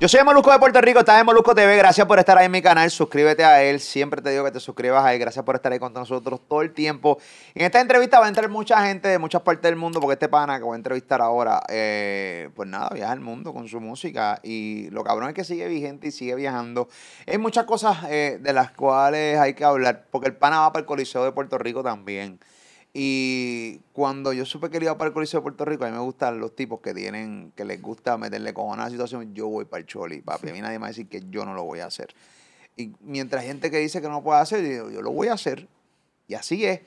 Yo soy Molusco de Puerto Rico, estás en Molusco TV. Gracias por estar ahí en mi canal. Suscríbete a él. Siempre te digo que te suscribas a él. Gracias por estar ahí con nosotros todo el tiempo. En esta entrevista va a entrar mucha gente de muchas partes del mundo, porque este pana que voy a entrevistar ahora, eh, pues nada, viaja el mundo con su música. Y lo cabrón es que sigue vigente y sigue viajando. Hay muchas cosas eh, de las cuales hay que hablar, porque el pana va para el Coliseo de Puerto Rico también. Y cuando yo supe que iba para el Coliseo de Puerto Rico, a mí me gustan los tipos que tienen, que les gusta meterle con una situación, yo voy para el Choli, papi. A mí nadie me va a decir que yo no lo voy a hacer. Y mientras hay gente que dice que no lo puede hacer, yo, yo lo voy a hacer. Y así es.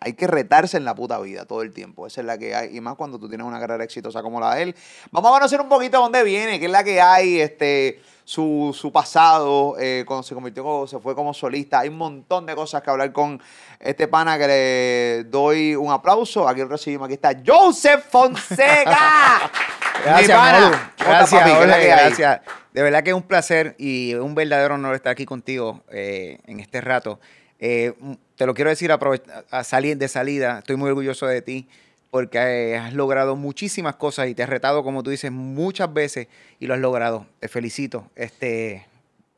Hay que retarse en la puta vida todo el tiempo. Esa es la que hay. Y más cuando tú tienes una carrera exitosa como la de él. Vamos a conocer un poquito dónde viene, qué es la que hay, este, su, su pasado, eh, cuando se convirtió, se fue como solista. Hay un montón de cosas que hablar con este pana que le doy un aplauso. Aquí lo recibimos. Aquí está Joseph Fonseca. Gracias, Mi pana. Molu. ¿Cómo estás, Gracias, gracias. De verdad que es un placer y un verdadero honor estar aquí contigo eh, en este rato. Eh, te lo quiero decir a de salida. Estoy muy orgulloso de ti porque eh, has logrado muchísimas cosas y te has retado, como tú dices, muchas veces y lo has logrado. Te felicito. Este,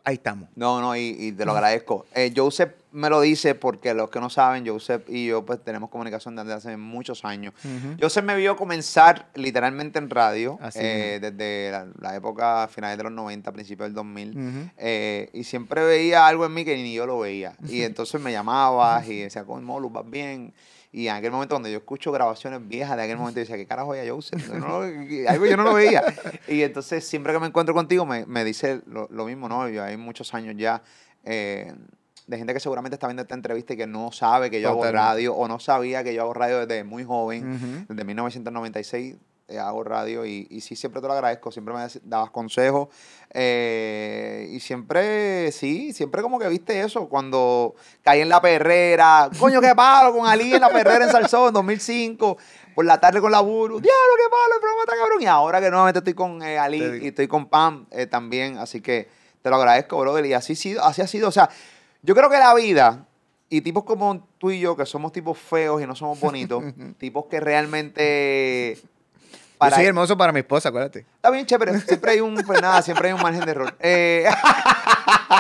ahí estamos. No, no, y, y te lo agradezco. Eh, Joseph me lo dice porque los que no saben, Joseph y yo pues tenemos comunicación desde hace muchos años. Ujú. Joseph me vio comenzar literalmente en radio eh, desde la, la época finales de los 90, principios del 2000. Ujú. eh, y siempre veía algo en mí que ni yo lo veía. Y entonces me llamabas y decía, con Molu, vas bien. Y en aquel momento, cuando yo escucho grabaciones viejas de aquel momento, yo decía, ¿qué carajo veía Joseph? No algo yo no lo veía. Y entonces, siempre que me encuentro contigo, me, me dice lo, lo mismo, ¿no? Yo hay muchos años ya eh, de gente que seguramente está viendo esta entrevista y que no sabe que yo hago radio o no sabía que yo hago radio desde muy joven, Ujú. desde 1996 eh, hago radio y, y sí, siempre te lo agradezco, siempre me dabas consejos eh, y siempre, sí, siempre como que viste eso, cuando caí en la perrera, coño, qué palo con Ali en la perrera en Salsón en 2005, por la tarde con la Buru, diablo, qué palo, el programa está cabrón, y ahora que nuevamente estoy con eh, Ali y estoy con Pam eh, también, así que te lo agradezco, brother, y así, sido, así ha sido, o sea, yo creo que la vida... Y tipos como tú y yo, que somos tipos feos y no somos bonitos, tipos que realmente... Yo soy hermoso para mi esposa, acuérdate. Está bien, chévere. Siempre hay un, pues nada, siempre hay un margen de error. Eh,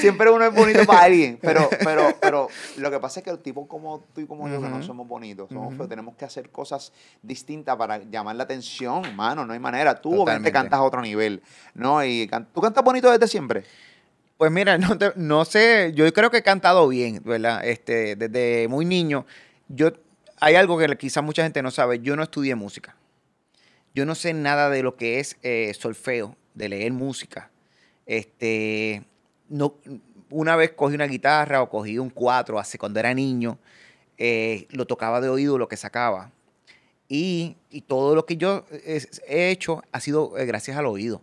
siempre uno es bonito para alguien. Pero, pero, pero lo que pasa es que los tipos como tú y como yo, que no somos bonitos, somos feos, tenemos que hacer cosas distintas para llamar la atención, mano. No hay manera. Tú obviamente Totalmente. cantas a otro nivel, ¿no? Y can- tú cantas bonito desde siempre. Pues mira, no, sé, yo creo que he cantado bien, ¿verdad? Este, desde muy niño. Yo, hay algo que quizás mucha gente no sabe, yo no estudié música. Yo no sé nada de lo que es eh, solfeo, de leer música. Este, no, una vez cogí una guitarra o cogí un cuatro hace cuando era niño, eh, lo tocaba de oído lo que sacaba. Y, y todo lo que yo eh, he hecho ha sido gracias al oído.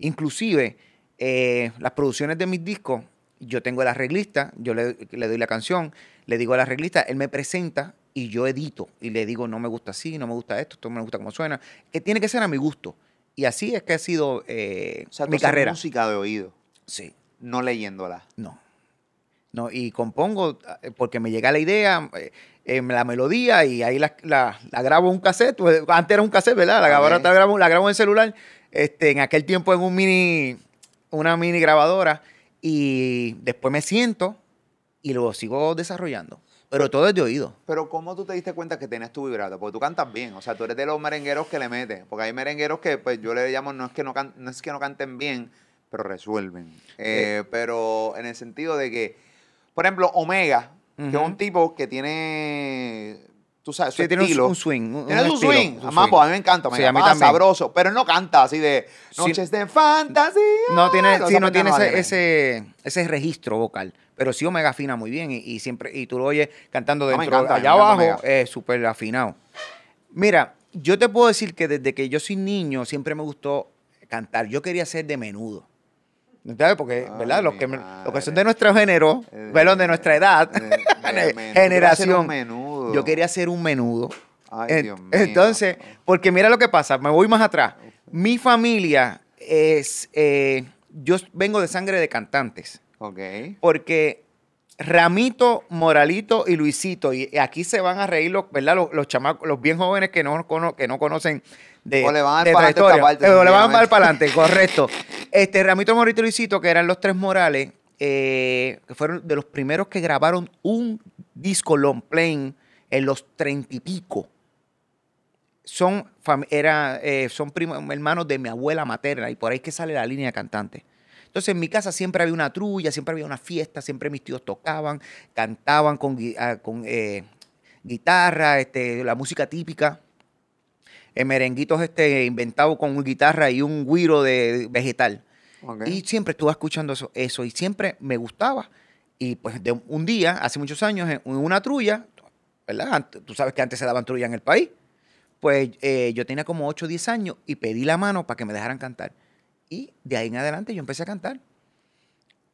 Inclusive, eh, las producciones de mis discos, yo tengo el arreglista, yo le, le doy la canción, le digo al arreglista, él me presenta y yo edito y le digo, no me gusta así, no me gusta esto, esto no me gusta cómo suena, que tiene que ser a mi gusto. Y así es que ha sido eh, O sea, mi carrera. música de oído, Sí, no leyéndola. no. No, y compongo eh, porque me llega la idea, eh, eh, la melodía y ahí la, la- la grabo en un cassette. pues, Antes era un cassette, ¿verdad? La, grabo- Ok. ahora la grabo, la grabo en celular. Este, en aquel tiempo en un mini, una mini grabadora. Y después me siento y lo sigo desarrollando. Pero todo es de oído. Pero ¿cómo tú te diste cuenta que tenías tu vibrato? Porque tú cantas bien, o sea, tú eres de los merengueros que le metes, porque hay merengueros que pues yo le llamo, no es que no, can- no, es que no canten bien, pero resuelven. Eh, pero en el sentido de que, por ejemplo, Omega, que es un tipo que tiene, tú sabes, su Sí, tiene un, estilo. un swing. un- Tiene un estilo, swing. un Además, pues, a mí me encanta, Sí, más también. sabroso, pero no canta así de Sí. noches de fantasía. No tiene, sí, esas no tiene ese, ese, ese registro vocal. Pero sí Omega afina muy bien y, y siempre, y tú lo oyes cantando No, me dentro, encanta, me allá abajo, Omega. es súper afinado. Mira, yo te puedo decir que desde que yo soy niño siempre me gustó cantar. Yo quería ser de menudo. ¿Sabes? Porque, Ay, ¿verdad? Los que, me- los que son de nuestro género, Eh, de nuestra edad, De- de generación. menudo. Yo quería ser un menudo. Ay, En- Dios mío. Entonces, porque mira lo que pasa, me voy más atrás. Mi familia es, eh, yo vengo de sangre de cantantes, Ok. porque Ramito, Moralito y Luisito, y aquí se van a reír los, ¿verdad? Los, los chamacos, los bien jóvenes que no, cono- que no conocen de, O le van a dar parte, Eh, o le van a para adelante, correcto. Este, Ramito Morito y Luisito, que eran los tres Morales, eh, que fueron de los primeros que grabaron un disco long playing en los treinta y pico. Son, era, eh, son primos, hermanos de mi abuela materna y por ahí es que sale la línea de cantante. Entonces en mi casa siempre había una trulla, siempre había una fiesta, siempre mis tíos tocaban, cantaban con, ah, con eh, guitarra, este, la música típica. Eh, merenguitos este, inventados con guitarra y un guiro de vegetal. Ok. Y siempre estuve escuchando eso, eso y siempre me gustaba. Y pues de un día, hace muchos años, en una trulla, ¿verdad? Tú sabes que antes se daban trulla en el país. Pues eh, yo tenía como 8 o 10 años y pedí la mano para que me dejaran cantar. Y de ahí en adelante yo empecé a cantar.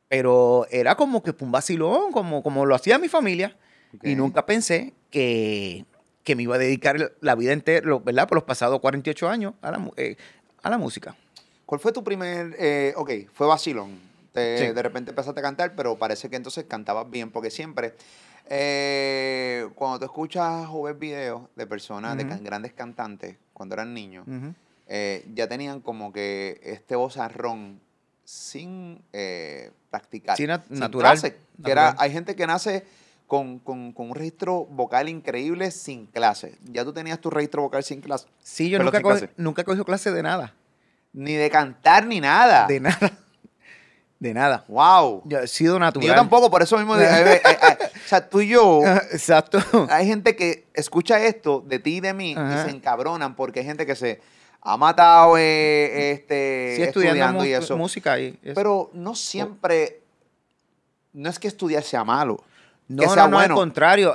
Pero era como que un vacilón, como, como lo hacía mi familia. Y nunca pensé que, que me iba a dedicar la vida entera, ¿verdad? Por los pasados 48 años a la, eh, a la música. ¿Cuál fue tu primer, eh, ok, fue vacilón? Te- Sí. De repente empezaste a cantar, pero parece que entonces cantabas bien, porque siempre, eh, cuando tú escuchas o ves videos de personas, de grandes cantantes, cuando eran niños, eh, ya tenían como que este vozarrón sin eh, practicar. Nat- sin natural, clase, que era- hay gente que nace con, con- con un registro vocal increíble sin clase. Ya tú tenías tu registro vocal sin clase. Sí, yo nunca, nunca he cogido clase de nada. Ni de cantar ni nada. De nada. De nada. Wow. Yo he sido natural. Yo tampoco, por eso mismo. eh, eh, eh, eh, o sea, tú y yo, Exacto. hay gente que escucha esto de ti y de mí y se encabronan porque hay gente que se ha matado eh, este, Sí, estudiando, estudiando y eso. música. Y eso. Pero no siempre, no es que estudiar sea malo. no, que no, sea no, bueno. al contrario.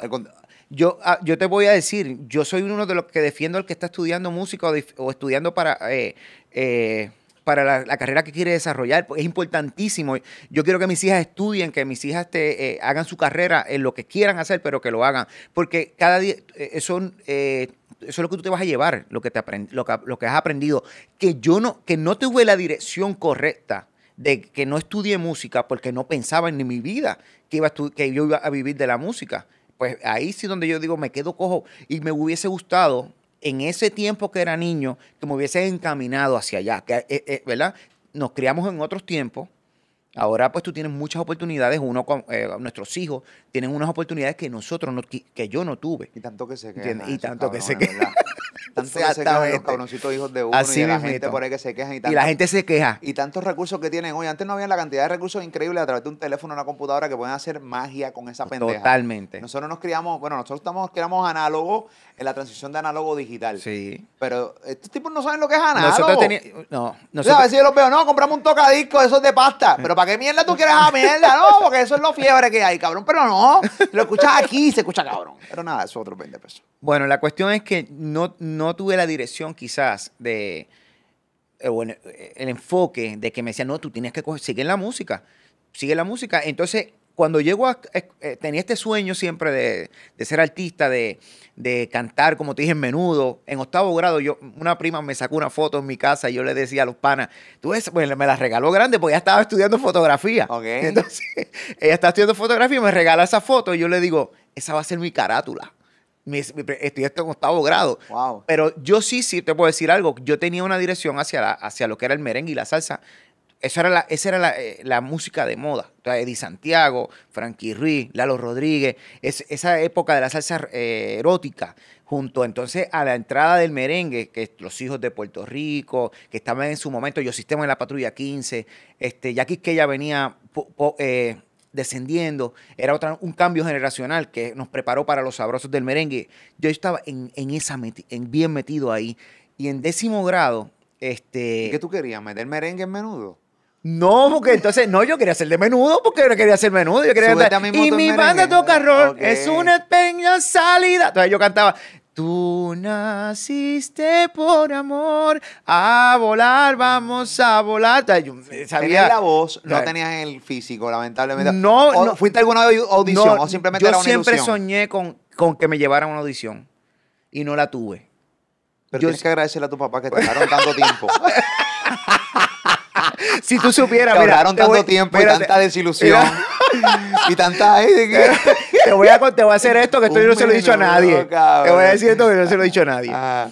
Yo, ah, yo te voy a decir, yo soy uno de los que defiendo al que está estudiando música o estudiando para, eh, eh, para la, carrera que quiere desarrollar. porque Es importantísimo. Yo quiero que mis hijas estudien, que mis hijas te, eh, hagan su carrera en lo que quieran hacer, pero que lo hagan. Porque cada día, eh, eso, eh, eso es lo que tú te vas a llevar, lo que, te aprend- lo que, has aprendido. Que yo no, que no tuve la dirección correcta de que no estudié música porque no pensaba en mi vida que, iba a que yo iba a vivir de la música. Pues ahí sí donde yo digo, me quedo cojo y me hubiese gustado en ese tiempo que era niño, que me hubiese encaminado hacia allá, que, eh, eh, ¿verdad? Nos criamos en otros tiempos. Ahora pues tú tienes muchas oportunidades, uno con eh, nuestros hijos tienen unas oportunidades que nosotros no, que yo no tuve. Y tanto que se quejan. Y tanto que se quejan. Tanto que se quejan los cabroncitos hijos de uno Así y de la gente por ahí que se quejan. Y, Y tanto- la gente se queja. Y tantos recursos que tienen hoy. Antes no había la cantidad de recursos increíbles a través de un teléfono o una computadora que pueden hacer magia con esa pendeja. Totalmente. Nosotros nos criamos, bueno, nosotros estamos, criamos análogo en la transición de análogo digital. Sí. Pero estos tipos no saben lo que es análogo. Nosotros teníamos... No, O sea, a nosotros, veces yo los veo, no, compramos un tocadisco, eso es de pasta. Pero ¿para qué mierda tú quieres esa mierda? No, porque eso es lo fiebre que hay, cabrón. Pero no, lo escuchas aquí y se escucha cabrón. Pero nada, eso es otros 20 pesos. Bueno, la cuestión es que no, no tuve la dirección quizás de, eh, bueno, eh, el enfoque de que me decían, no, tú tienes que coger, sigue la música, sigue la música. Entonces, cuando llego a, eh, tenía este sueño siempre de, de ser artista, de, de cantar, como te dije, en menudo. En octavo grado, yo, una prima me sacó una foto en mi casa y yo le decía a los panas, tú ves, bueno, me la regaló grande porque ya estaba estudiando fotografía. Ok. Entonces, ella está estudiando fotografía y me regala esa foto y yo le digo, esa va a ser mi carátula. Mi, mi- estoy en octavo grado. Wow. Pero yo sí, sí te puedo decir algo. Yo tenía una dirección hacia, la, hacia lo que era el merengue y la salsa. Eso era la, esa era la, eh, la música de moda. O sea, Eddie Santiago, Frankie Ruiz, Lalo Rodríguez. Es, esa época de la salsa eh, erótica. Junto entonces a la entrada del merengue, que los hijos de Puerto Rico, que estaban en su momento, yo sistema en la patrulla 15, este, Jackie que ya venía po- po- eh, descendiendo, era otra, un cambio generacional que nos preparó para los sabrosos del merengue. Yo estaba en, en esa meti- en bien metido ahí. Y en décimo grado, este. ¿Y qué tú querías? ¿Meter merengue en menudo? No, porque entonces, no, yo quería ser de menudo, porque yo no quería hacer menudo, yo quería cantar, Y mi merengue". banda toca roll, Ok. es una pequeña salida. Entonces yo cantaba, tú naciste por amor, a volar, vamos a volar. Yo Tenías sabía, la voz, no tenías el físico, lamentablemente. No, O- no. ¿Fuiste a alguna au- audición No, o simplemente yo era una siempre ilusión? soñé con, con que me llevaran a una audición y no la tuve. Pero yo- tienes que agradecerle a tu papá que te dejaron tanto tiempo. Si tú supieras, mira, te tanto voy- tiempo y tanta desilusión. y tanta... Te voy, a, te voy a hacer esto que esto yo no se lo he dicho a nadie. cabrón. Te voy a decir esto que no se lo he dicho a nadie. Ah,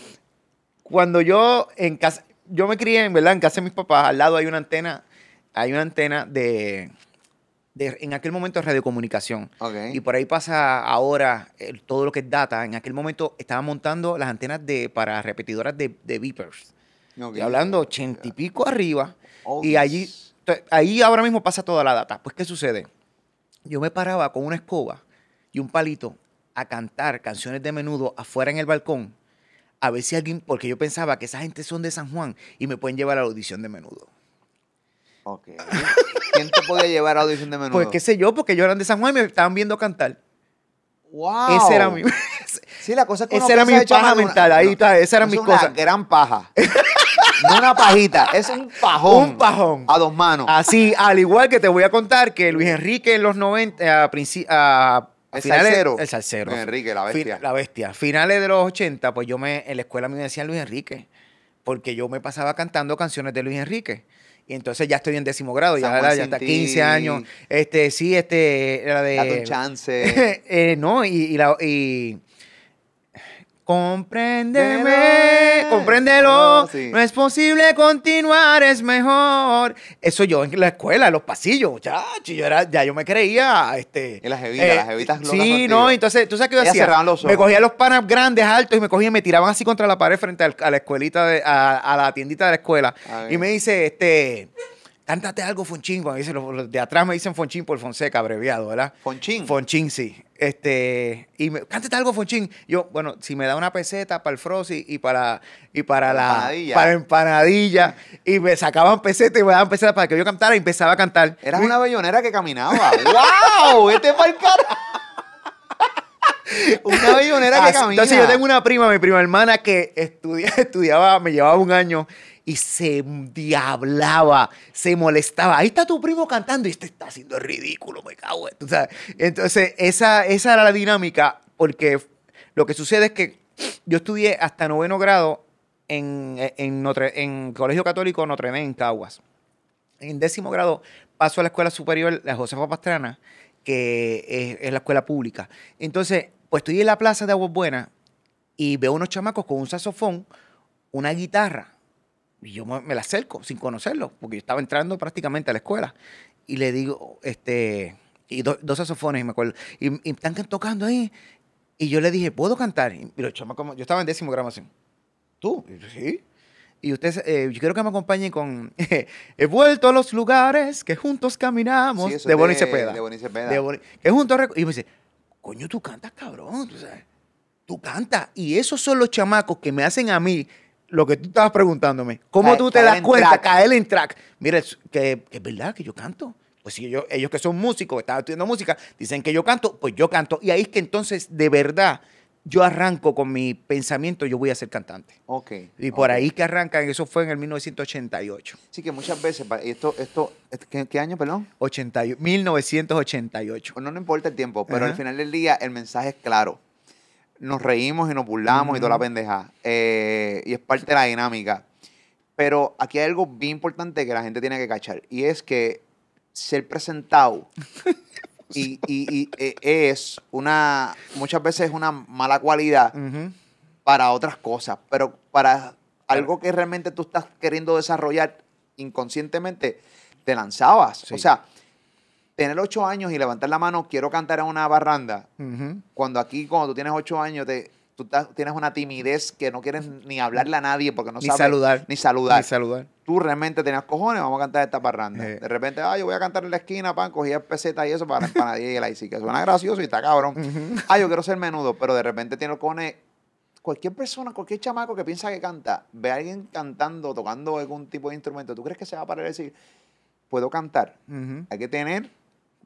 cuando yo en casa, yo me crié, en verdad, en casa de mis papás, al lado hay una antena, hay una antena de, de en aquel momento radiocomunicación. Ok. Y por ahí pasa ahora el- todo lo que es data. En aquel momento estaban montando las antenas de, para repetidoras de, de beepers. Ok. Y hablando ochenta y pico arriba. Oh, y allí, ahí ahora mismo pasa toda la data. Pues, ¿qué sucede? Yo me paraba con una escoba y un palito a cantar canciones de menudo afuera en el balcón. A ver si alguien, porque yo pensaba que esa gente son de San Juan y me pueden llevar a la audición de menudo. Ok. ¿Quién te podía llevar a audición de menudo? Pues qué sé yo, porque ellos eran de San Juan y me estaban viendo cantar. Wow. Ese era mi. Sí, la cosa es que uno Esa era mi paja una- mental, ahí está, esa era no mi cosa. gran paja. no una pajita, es un pajón. Un pajón. A dos manos. Así, al igual que te voy a contar que Luis Enrique en los 90, a, El finales- salsero. El salsero. Luis Enrique, la Fin- bestia. la bestia. Finales de los 80, pues yo me, en la escuela me decían Luis Enrique, porque yo me pasaba cantando canciones de Luis Enrique. Y entonces ya estoy en décimo grado, ya, hasta ti. 15 años. Este, sí, este, era de... Date un chance. Eh, no, y, y la- y- Compréndeme, compréndelo. Oh, sí. No es posible continuar, es mejor. Eso yo en la escuela, en los pasillos. Yo era, ya yo me creía, este. Y las jevitas, las jevitas locas Sí, contigo. no, entonces, ¿tú sabes qué yo Ellas hacía? Me cogía los panas grandes, altos, y me cogían y me tiraban así contra la pared frente al- a la escuelita, de- a, a la tiendita de la escuela. A Y me dice, este. Cántate algo, Fonchín. Cuando dice, los, los de atrás me dicen Fonchín por Fonseca, abreviado, ¿verdad? Fonchín. Fonchín, sí. Este, y me, cántate algo, Fonchín. Yo, bueno, si me da una peseta para el Frosty y para, y para la Empanadilla. para empanadilla, y me sacaban pesetas y me daban pesetas para que yo cantara y empezaba a cantar. Eras una bellonera que caminaba. ¡Wow! Vete para el cara. una bellonera que camina. Entonces yo tengo una prima, mi prima hermana, que estudia, estudiaba, me llevaba un año y se diablaba, se molestaba. Ahí está tu primo cantando y este está haciendo ridículo, me cago en. tú sabes. Entonces esa, esa era la dinámica porque lo que sucede es que yo estudié hasta noveno grado en, en, Notre- en Colegio Católico Notre Dame en Caguas. En décimo grado paso a la escuela superior, la Josefa Pastrana, que es, la escuela pública. Entonces, pues estoy en la plaza de Aguas Buenas y veo unos chamacos con un saxofón, una guitarra. Y yo me, la acerco sin conocerlo, porque yo estaba entrando prácticamente a la escuela. Y le digo, este, y do- dos saxofones, me acuerdo. Y, y están tocando ahí. Y yo le dije, ¿puedo cantar? Y los chamacos, yo estaba en décimo así. ¿Tú? Y yo, sí. Y usted, eh, yo quiero que me acompañen con He vuelto a los lugares que juntos caminamos. Sí, de Bonnie Cepeda. de Bonnie Cepeda. De Bonnie- que juntos Y me dice, coño, tú cantas, cabrón. Tú, sabes. tú cantas. Y esos son los chamacos que me hacen a mí lo que tú estabas preguntándome. ¿Cómo Cae- tú te das en cuenta? track. Caer en track. Mira, que, que es verdad que yo canto. Pues si ellos, ellos que son músicos, están estudiando música, dicen que yo canto, pues yo canto. Y ahí es que entonces, de verdad, yo arranco con mi pensamiento, yo voy a ser cantante. Ok. Y por ahí que arrancan, eso fue en el 1988. Sí, que muchas veces, esto, esto, ¿qué, qué año, perdón? 80 y- 1988. Pues no, no importa el tiempo, pero Ajá. al final del día el mensaje es claro. Nos reímos y nos burlamos y toda la pendeja. eh, y es parte de la dinámica. Pero aquí hay algo bien importante que la gente tiene que cachar. Y es que ser presentado y, y- y, eh, es una, muchas veces es una mala cualidad para otras cosas. Pero para algo que realmente tú estás queriendo desarrollar inconscientemente, te lanzabas. Sí. O sea, tener ocho años y levantar la mano, quiero cantar en una barranda, cuando aquí, cuando tú tienes ocho años, te, tú tienes una timidez que no quieres ni hablarle a nadie porque no Ni sabes saludar. Ni saludar. Ni saludar. tú realmente tenías cojones, vamos a cantar esta parranda. Eh. De repente, ah, yo voy a cantar en la esquina, pan, cogía peseta y eso para empanadilla y el sí, que suena gracioso y está cabrón. Ujú. Ah, yo quiero ser menudo, pero de repente tiene cojones. Cualquier persona, cualquier chamaco que piensa que canta, ve a alguien cantando, tocando algún tipo de instrumento, ¿tú crees que se va a parar y decir, puedo cantar? Hay que tener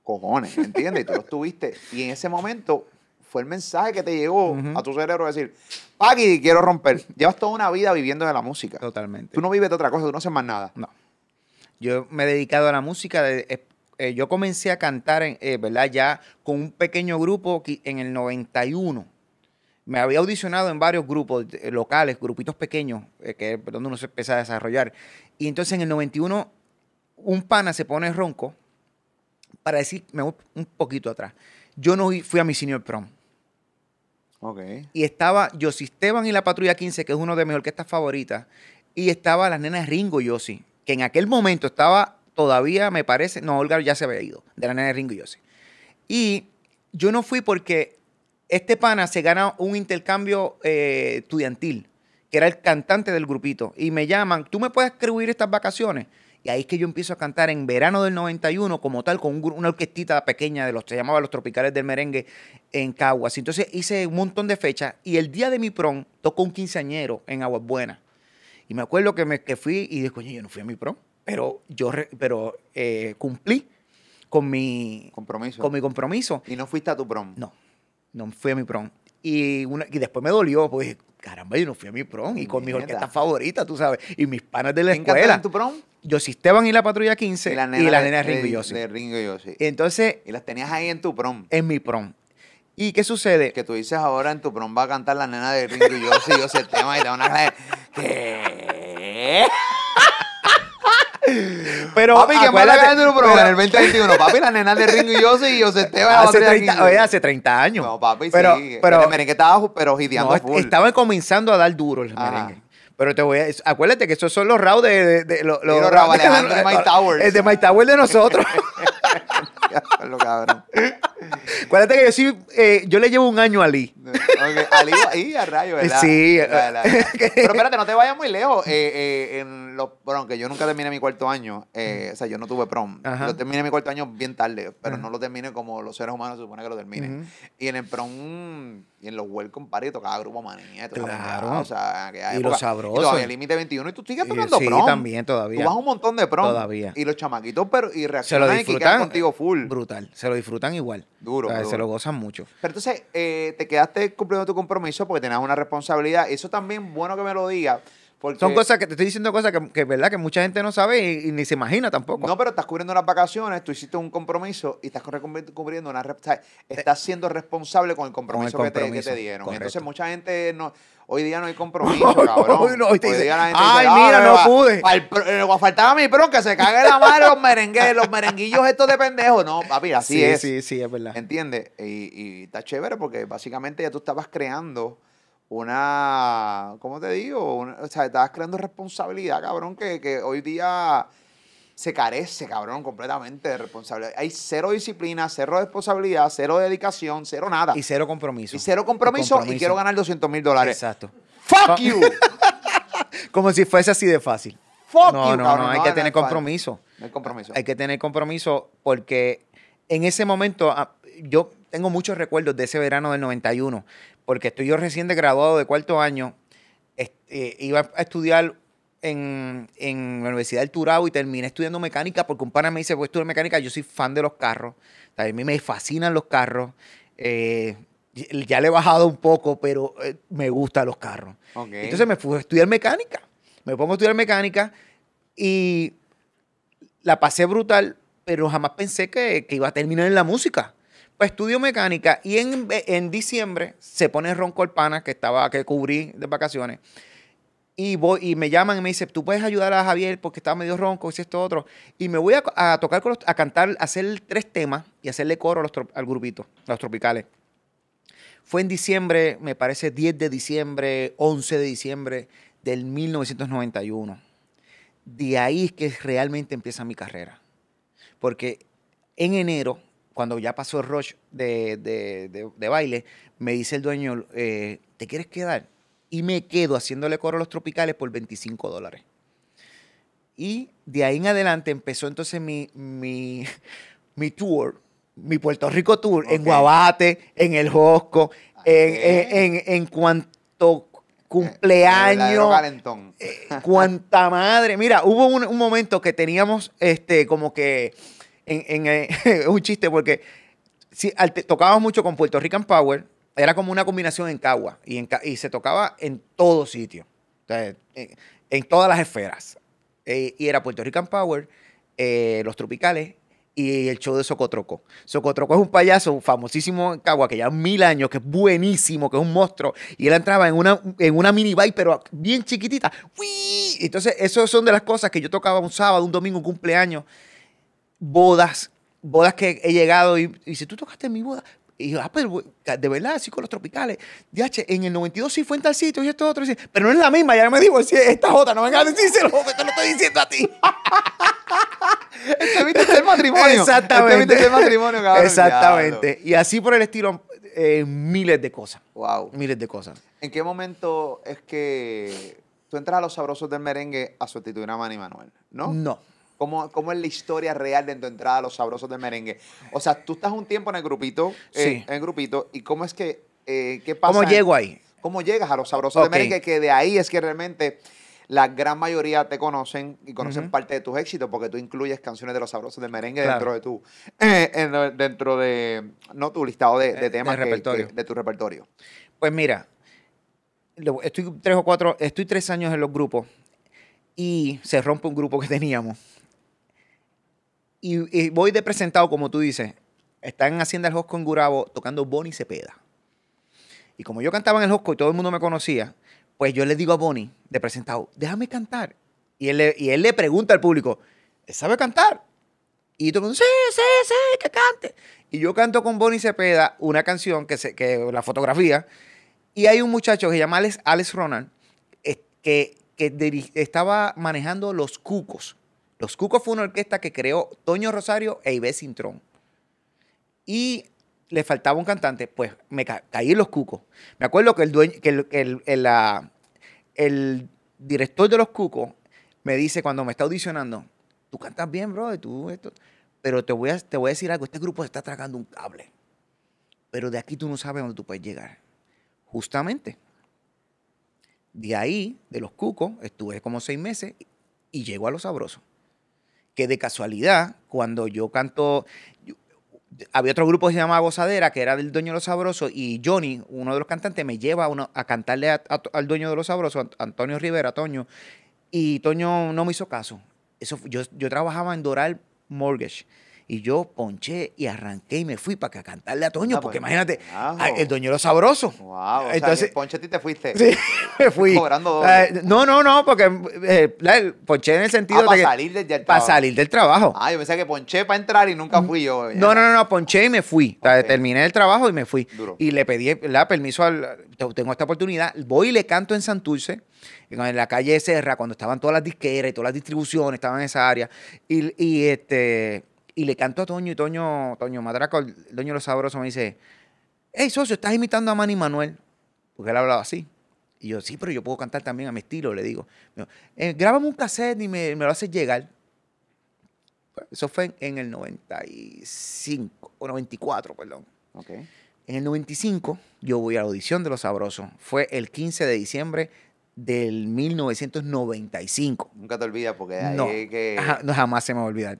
cojones, ¿entiendes? Y tú los tuviste. Y en ese momento fue el mensaje que te llegó a tu cerebro de decir, Paqui, quiero romper. Llevas toda una vida viviendo de la música. Totalmente. Tú no vives de otra cosa, tú no haces más nada. No. Yo me he dedicado a la música. de- eh, eh, yo comencé a cantar, en, eh, ¿verdad? Ya con un pequeño grupo en el 91. Me había audicionado en varios grupos eh, locales, grupitos pequeños, que es donde uno se empieza a desarrollar. Y entonces en el 91, un pana se pone ronco para decir, me voy un poquito atrás. Yo no fui- fui a mi senior prom. Ok. y estaba Yossi Esteban y la Patrulla 15, que es uno de mis orquestas favoritas, y estaba las nenas Ringo y Yossi, que en aquel momento estaba todavía, me parece, no, Olga ya se había ido, de la nena Ringo y Yossi. Y yo no fui porque este pana se gana un intercambio eh, estudiantil, que era el cantante del grupito, y me llaman, ¿tú me puedes escribir estas vacaciones? Y ahí es que yo empiezo a cantar en verano del 91 como tal, con un una orquestita pequeña de los, se llamaba Los Tropicales del Merengue en Caguas. Entonces hice un montón de fechas y el día de mi prom tocó un quinceañero en Aguas Buenas. Y me acuerdo que, me, que fui y dije, coño, yo no fui a mi prom, pero yo re- pero, eh, cumplí con mi, Compromiso. con mi compromiso. Y no fuiste a tu prom. No, no fui a mi prom. Y, una- y después me dolió, pues caramba, yo no fui a mi prom. Y con mis orquestas favoritas, tú sabes. Y mis panas de la ¿Quién cantaba escuela. en tu prom? Yossi Esteban y la Patrulla 15 y la nena, de- Ringo y Yossi. De Ringo y Yossi. Entonces, Y las tenías ahí en tu prom. en mi prom. ¿Y qué sucede? Que tú dices ahora en tu prom va a cantar la nena de Ringo y Yossi y Yossi tema y te van a. ¿Qué? Pero Papi, ¿quién va a tu prom? pero- En el 2021. Papi, la nena de Ringo y Yossi y Yossi Esteban. hace, batería 30, aquí. oye, hace 30 años. No, papi, pero, sí. Pero, el merengue estaba pero hideando no, full. estaba comenzando a dar duro el Ajá. merengue. Pero te voy a acuérdate que esos son los raws de, de, de- lo- los los raws, Alejandro de My Towers. El de My Tower de nosotros. Lo cabrón. acuérdate que yo sí, eh, yo le llevo un año a Lee. Ali ahí a rayo, ¿verdad? Sí. La- la- Pero espérate, no te vayas muy lejos. Eh, eh, en los, bueno, que yo nunca terminé mi cuarto año. eh, o sea, yo no tuve prom. Ajá. Yo terminé mi cuarto año bien tarde, pero Ajá. no lo terminé como los seres humanos se supone que lo terminen. Y en el prom y en los welcome party tocaba grupo manía. Claro. O sea, en Y lo sabroso. Y todavía límite 21 y tú sigues tocando sí, prom. también, Tú todavía. vas a un montón de prom. Todavía. Y los chamaquitos pero, y Se lo reaccionan y que disfrutan. contigo full. Brutal. Se lo disfrutan igual. Duro, O sea, duro. Se lo gozan mucho. Pero entonces, eh, te quedaste cumpliendo tu compromiso porque tenías una responsabilidad. Eso también, bueno que me lo digas. Porque Son cosas que te estoy diciendo cosas que, que verdad que mucha gente no sabe y, y ni se imagina tampoco. No, pero estás cubriendo unas vacaciones, tú hiciste un compromiso y estás cubriendo una... estás siendo responsable con el compromiso, que te- Que, compromiso, te, dieron. correcto. Entonces, mucha gente no... Hoy día no hay compromiso, cabrón. no, hoy te dice, día la gente "Ay, "Ah, mira, no va- pude". eh, faltaba mi pro, que se cague la madre los merengues, los merenguillos estos de pendejos. No, papi, así sí, es. sí, sí, es verdad. ¿Entiendes? Y, y está chévere porque básicamente ya tú estabas creando una, ¿cómo te digo? Una- o sea, estabas creando responsabilidad, cabrón, que, que hoy día se carece, cabrón, completamente de responsabilidad. Hay cero disciplina, cero responsabilidad, cero dedicación, cero nada. Y cero compromiso. Y cero compromiso y, quiero ganar 200 mil dólares. Exacto. ¡Fuck you! Como si fuese así de fácil. ¡Fuck no, you, no, cabrón! no, hay No, que no tener compromiso. No hay compromiso. Hay que tener compromiso porque en ese momento ah, yo tengo muchos recuerdos de ese verano del 91, porque estoy yo recién de graduado de cuarto año, este, iba a estudiar en, en la Universidad del Turao y terminé estudiando mecánica porque un pana me dice, pues estudiar mecánica, yo soy fan de los carros, a mí me fascinan los carros, eh, ya le he bajado un poco, pero eh, me gustan los carros. Entonces me fui a estudiar mecánica. Me pongo a estudiar mecánica y la pasé brutal, pero jamás pensé que, que iba a terminar en la música. Estudio mecánica y en, en diciembre se pone Ronco el pana que estaba, que cubrí de vacaciones. Y voy y me llaman y me dicen, tú puedes ayudar a Javier porque estaba medio ronco, y esto otro. Y me voy a, tocar, con los- a cantar, a hacer tres temas y hacerle coro a los, al grupito, a los tropicales. Fue en diciembre, me parece 10 de diciembre, 11 de diciembre del 1991. De ahí es que realmente empieza mi carrera. Porque en enero, cuando ya pasó el rush de, de- de- de baile, me dice el dueño, eh, ¿te quieres quedar? Y me quedo haciéndole coro a los tropicales por 25 dólares. Y de ahí en adelante empezó entonces mi, mi, mi tour, mi Puerto Rico tour, en Ok. Guabate, en El Josco, en, en, en- en cuanto cumpleaños, eh, cuánta madre. Mira, hubo un, un momento que teníamos este como que en, en, eh, un chiste porque si, al- tocábamos mucho con Puerto Rican Power, era como una combinación en Cagua y, en, y se tocaba en todo sitio, en, en todas las esferas. Eh, y era Puerto Rican Power, eh, Los Tropicales y el show de Socotroco. Socotroco es un payaso famosísimo en Cagua que lleva mil años, que es buenísimo, que es un monstruo. Y él entraba en una, en una mini bike, pero bien chiquitita. ¡Uii! Entonces, eso son de las cosas que yo tocaba un sábado, un domingo, un cumpleaños. Bodas, bodas que he llegado y, y dice, ¿tú tocaste en mi boda? Y yo, ah, pero de verdad, así con los tropicales. DH, en el 92 sí fue en tal sitio y esto otro. Y dice, pero no es la misma, ya me dijo, si esta jota, no venga a decírselo, te lo estoy diciendo a ti. este viste el matrimonio. Exactamente. Este viste el matrimonio, cabrón. Exactamente. Y así por el estilo, eh, miles de cosas. Wow. Miles de cosas. ¿En qué momento es que tú entras a los sabrosos del merengue a sustituir a Manny Manuel? ¿No? No. ¿Cómo, ¿Cómo, es la historia real de tu entrada a los sabrosos del merengue? O sea, tú estás un tiempo en el grupito, eh, Sí. en el grupito, y cómo es que, eh, qué pasa? ¿Cómo llego ahí? ¿Cómo llegas a los sabrosos Ok. del merengue? Que de ahí es que realmente la gran mayoría te conocen y conocen parte de tus éxitos porque tú incluyes canciones de los sabrosos del merengue Claro. dentro de tu, eh, en dentro de, no tu listado de, de temas que- que- de tu repertorio. Pues mira, estoy tres o cuatro, estoy tres años en los grupos y se rompe un grupo que teníamos. Y, y voy de presentado, como tú dices. Están en Hacienda el Josco en Gurabo tocando Bonnie Cepeda. Y como yo cantaba en el Josco y todo el mundo me conocía, pues yo le digo a Bonnie, de presentado, déjame cantar. Y él le, y él le pregunta al público, ¿él sabe cantar? Y todo el mundo, sí, sí, sí, que cante. Y yo canto con Bonnie Cepeda una canción que, se, que la fotografía. Y hay un muchacho que se llama Alex, Alex Ronald, que, que estaba manejando Los Cucos. Los Cucos fue una orquesta que creó Toño Rosario e Ives Cintrón. Y le faltaba un cantante, pues me ca- caí en Los Cucos. Me acuerdo que el director de Los Cucos me dice cuando me está audicionando, tú cantas bien, bro, tú esto, pero te voy, a, te voy a decir algo, este grupo se está tragando un cable. Pero de aquí tú no sabes dónde tú puedes llegar. Justamente. De ahí, de los cucos, estuve como seis meses y llego a los sabrosos. Que de casualidad, cuando yo canto, había otro grupo que se llamaba Gozadera, que era del dueño de los sabrosos, y Johnny, uno de los cantantes, me lleva a, uno- a cantarle al dueño de los sabrosos, Ant- Antonio Rivera, Toño, y Toño no me hizo caso. Eso, yo, yo trabajaba en Doral Mortgage. Y yo ponché y arranqué y me fui para que a cantarle a Toño, Ah, porque pues, imagínate, ay, el los sabrosos. Wow. O sea, Entonces- que Ponchetti te fuiste. Sí, me fui. Cobrando. Eh, no, no, no, porque eh, la- ponché en el sentido Ah, de para que- salir del del para salir del trabajo. Ah, yo pensé que ponché para entrar y nunca fui yo. No, no, no, no, ponché y me fui. O sea, Ok. terminé el trabajo y me fui. Duro. Y le pedí ¿verdad? permiso al. Tengo esta oportunidad. Voy y le canto en Santurce, en la calle de Serra, cuando estaban todas las disqueras y todas las distribuciones, estaban en esa área. Y, y, este. Y le canto a Toño y Toño, Toño Matraco, el de los sabrosos, me dice: Hey, socio, estás imitando a Manny Manuel. Porque él hablaba así. Y yo, sí, pero yo puedo cantar también a mi estilo, le digo. Me dijo, "Eh, grábame un cassette y me, me lo haces llegar. Eso fue en, en el 95, o 94, perdón. Ok. En el 95 yo voy a la audición de Los Sabrosos. Fue el 15 de diciembre del 1995. Nunca te olvidas porque ahí No, que... ajá, no, jamás se me va a olvidar.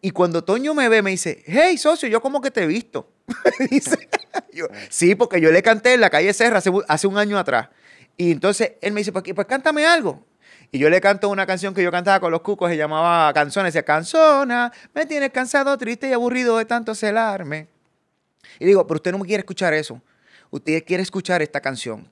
Y cuando Toño me ve, me dice, hey, socio, yo como que te he visto. Dice, yo, sí, porque yo le canté en la calle Serra hace, un año atrás. Y entonces él me dice, pues, pues cántame algo. Y yo le canto una canción que yo cantaba con los cucos, se llamaba Canzones. Decía, Canzona, me tienes cansado, triste y aburrido de tanto celarme. Y digo, pero usted no me quiere escuchar eso. Usted quiere escuchar esta canción,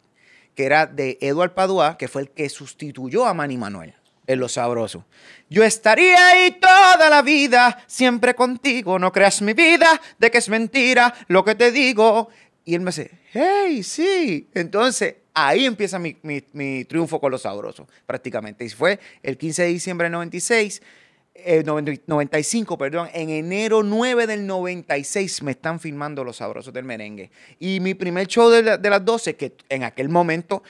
que era de Eduard Padua, que fue el que sustituyó a Manny Manuel en Lo Sabroso. Yo estaría ahí toda la vida, siempre contigo. No creas mi vida de que es mentira lo que te digo. Y él me dice, hey, sí. Entonces, ahí empieza mi, mi- mi triunfo con Los Sabrosos, prácticamente. Y fue el 15 de diciembre del 96. eh, 90 95, perdón, en enero 9 del 96 me están filmando Los Sabrosos del Merengue. Y mi primer show de, de las 12, que en aquel momento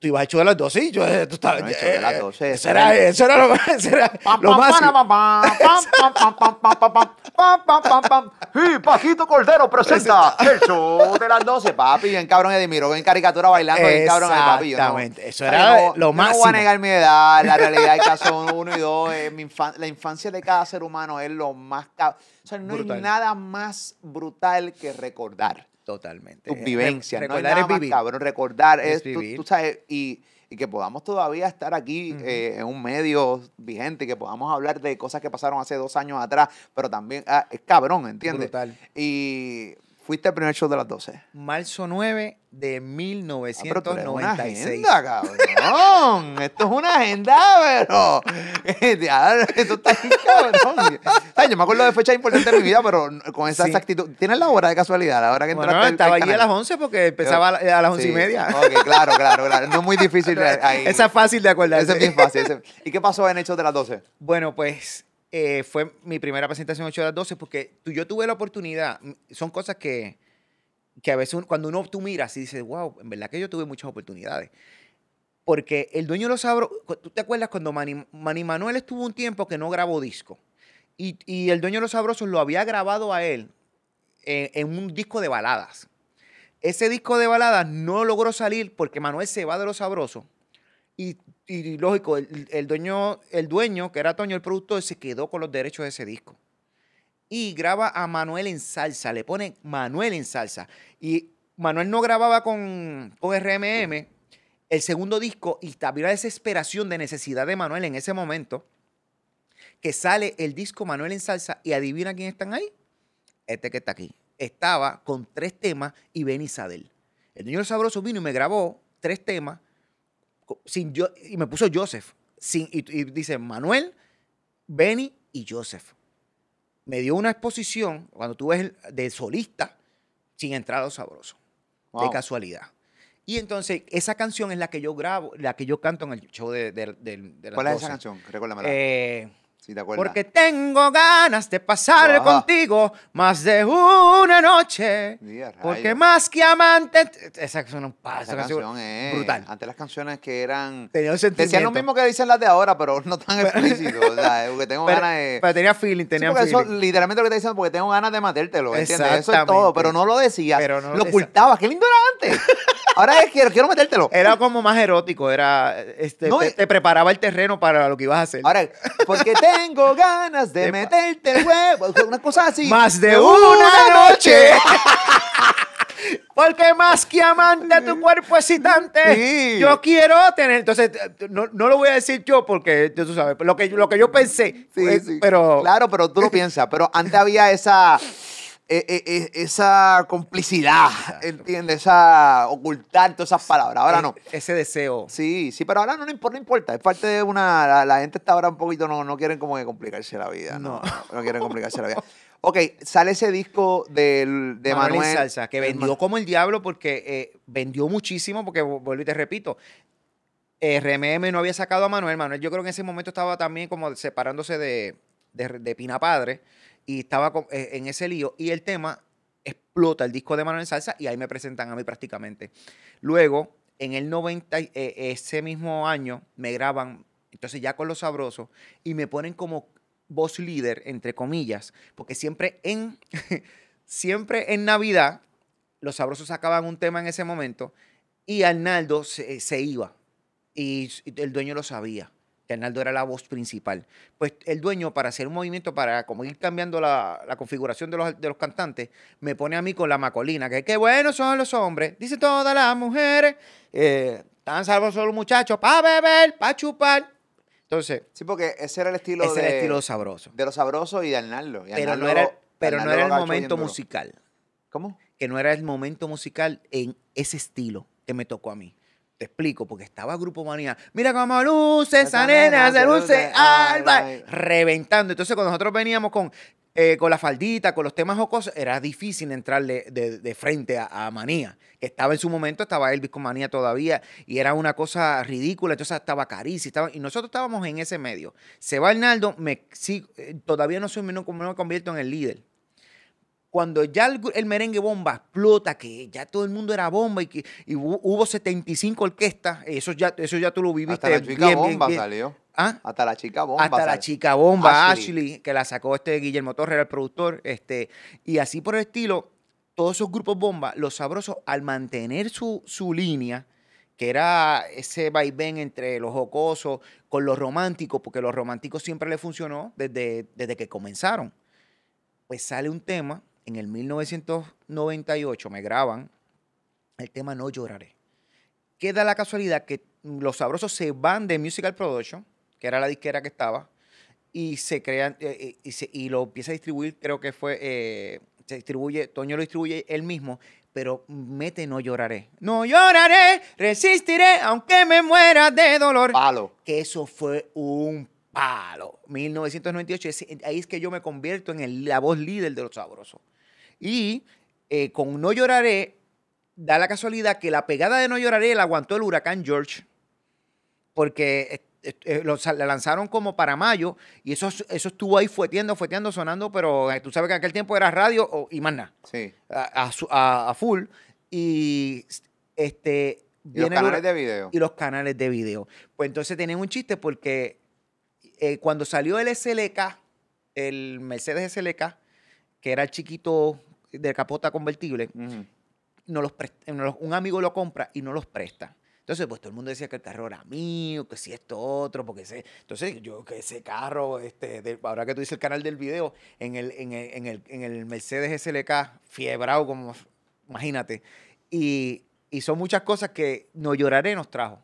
tú ibas hecho de las 12 y yo, tú estabas. No, hecho de las 12. Eso era, eso era lo, eso era lo más. Sí, Paquito Cordero presenta el show de las 12, papi. Bien cabrón Edimiro, bien caricatura bailando, bien cabrón de papi. Exactamente, eso era lo más. No voy a negar mi edad, la realidad del caso 1 y 2. La infancia de cada ser humano es lo más. O sea, no hay nada más brutal que recordar. Totalmente. tus Eh, vivencias. re- no nada es más vivir. cabrón. Recordar Es es, tú, sabes, y, y que podamos todavía estar aquí eh, en un medio vigente, y que podamos hablar de cosas que pasaron hace dos años atrás, pero también ah, es cabrón, ¿entiendes? Brutal. Y fuiste al primer show de las 12. Marzo 9 de Ah, pero tú eres una 1996. agenda, cabrón. Esto es una agenda, pero. Diablo, Esto está cabrón. Ay, yo me acuerdo de fechas importantes de mi vida, pero con esa Sí. exactitud. ¿Tienes la hora de casualidad? La hora que entraste Bueno, estaba al allí a las 11 porque empezaba a la- a las 11 Sí. y media. Ok, claro, claro, claro. No es muy difícil. ahí. Esa es fácil de acordarse. Ese es bien fácil. ¿Y qué pasó en Hechos de las 12? Bueno, pues eh, fue mi primera presentación 8 de las 12 porque tú, yo tuve la oportunidad, mm, son cosas que, que a veces cuando uno tú miras y dices, wow, en verdad que yo tuve muchas oportunidades. Porque el dueño de los sabros, ¿tú te acuerdas cuando Manny, Manny Manuel estuvo un tiempo que no grabó disco? Y, y el dueño de los sabrosos lo había grabado a él en, en un disco de baladas. Ese disco de baladas no logró salir porque Manuel se va de los sabrosos. Y, lógico, el, dueño, el dueño, que era Toño, el productor, se quedó con los derechos de ese disco. Y graba a Manuel en salsa, le pone Manuel en salsa. Y Manuel no grababa con, con RMM el segundo disco y había una desesperación de necesidad de Manuel en ese momento que sale el disco Manuel en salsa y adivina quién están ahí. Este que está aquí. Estaba con tres temas y Benny Sadel. El niño sabroso vino y me grabó tres temas sin yo, y me puso Joseph. Sin, y, y dice Manuel, Benny y Joseph. Me dio una exposición, cuando tú ves el- de solista, sin lo sabroso. De casualidad. Y entonces, esa canción es la que yo grabo, la que yo canto en el show de, de, de- de las ¿Cuál es 12. esa canción? Recuérdamela. Eh, si te acuerdas. porque tengo ganas de pasar Ajá. contigo más de una noche. Porque más que amante. Esa canción, esa es. brutal. Antes las canciones que eran. Tenía un Decían lo mismo que dicen las de ahora, pero no tan explícito. o sea, porque tengo Pero, ganas de. pero tenía feeling, Sí, tenía eso feeling. literalmente lo que te dicen porque tengo ganas de matértelo, ¿entiendes? Eso es todo, pero no lo decías, Pero no lo ocultabas, qué lindo era antes. Ahora es quiero, quiero metértelo. Era como más erótico, era. Este, No, te, preparaba el terreno para lo que ibas a hacer. Ahora, porque tengo ganas de De- meterte el huevo, una cosa así. más de una noche. Porque más que amante tu cuerpo excitante, Sí. yo quiero tener. Entonces, no, no lo voy a decir yo porque tú sabes, lo que, lo que yo pensé. Sí, eh, sí. Pero Claro, pero tú lo piensas, pero antes había esa. Eh, eh, eh, esa complicidad, ¿entiendes? Esa ocultar todas esas palabras. Ahora no. ese deseo. Sí, sí, pero ahora no, no importa, no importa. Es parte de una. La, la gente está ahora un poquito, no, no quieren como que complicarse la vida. No, No. quieren complicarse la vida. Ok, sale ese disco del, de Manuel Manuel. Salsa, que vendió como el diablo porque eh, vendió muchísimo, porque vu- vuelvo y te repito, RMM no había sacado a Manuel. Manuel yo creo que en ese momento estaba también como separándose de, de, de Pina Padre y estaba eh, en ese lío. Y el tema explota el disco de Manuel Salsa y ahí me presentan a mí prácticamente. Luego, en el 90, y- eh, ese mismo año, me graban, entonces ya con Los Sabrosos, y me ponen como voz líder, entre comillas, porque siempre en, siempre en Navidad, Los Sabrosos sacaban un tema en ese momento y Arnaldo se, se iba y el dueño lo sabía. Que Arnaldo era la voz principal. Pues el dueño, para hacer un movimiento, para como ir cambiando la, la configuración de los, de los cantantes, me pone a mí con la macolina, que qué buenos son los hombres, dice todas las mujeres, eh, tan salvos son los muchachos, para beber, para chupar. Entonces, Sí, porque ese era el estilo ese de. era el estilo sabroso. de los sabrosos y de Arnaldo. Y Pero Arnaldo- no era, pero no era el momento musical. ¿Cómo? que no era el momento musical en ese estilo que me tocó a mí. Te explico, porque estaba Grupo Manía. Mira cómo luce esa nena, se luce luce al al baile", baile. reventando. Entonces, cuando nosotros veníamos con, eh, con la faldita, con los temas jocosos, era difícil entrarle de, de frente a, a Manía. Que estaba en su momento, estaba Elvis con Manía todavía, y era una cosa ridícula. Entonces, estaba Carici, estaba, y nosotros estábamos en ese medio. Se va Arnaldo, me, sí, eh, todavía no soy, no, no me convierto en el líder cuando ya el, el merengue bomba explota, que ya todo el mundo era bomba y que y hu- hubo 75 orquestas, eso ya, eso ya tú lo viviste Hasta la chica bien, bomba bien. salió. ¿Ah? Hasta la chica bomba. Hasta la chica bomba, Ashley. Ashley. que la sacó este Guillermo Torres, era el productor, este, y así por el estilo, todos esos grupos bomba, los sabrosos, al mantener su, su línea, que era ese vaivén entre los jocosos con los románticos, porque los románticos siempre le funcionó desde, desde que comenzaron. Pues sale un tema, en el 1998 me graban el tema No Lloraré. Queda la casualidad que los sabrosos se van de Musical Production, que era la disquera que estaba, y se crean, eh, eh, y, se- y lo empieza a distribuir, creo que fue eh, se distribuye, Toño lo distribuye él mismo, pero mete No lloraré. No lloraré, resistiré, aunque me muera de dolor. Palo. Que eso fue un palo. 1998, ese- ahí es que yo me convierto en el- la voz líder de los sabrosos. Y eh, con No lloraré, da la casualidad que la pegada de No lloraré la aguantó el huracán George, porque eh, eh, la lanzaron como para mayo y eso, eso estuvo ahí fueteando, fueteando, sonando, pero tú sabes que en aquel tiempo era radio y más nada, Sí. a, full. Y este... Y los el canales de video. y los canales de video. Pues entonces tenían un chiste porque eh, cuando salió el SLK, el Mercedes SLK, que era el chiquito de capota convertible, Ujú. no los pres- no los- un amigo lo compra y no los presta. Entonces, pues todo el mundo decía que el carro era mío, que si esto otro, porque ese. Entonces, yo que ese carro, este, de- ahora que tú dices el canal del video, en el, en el, en el, en el Mercedes SLK, fiebrado como, imagínate. Y, y son muchas cosas que No Lloraré nos trajo.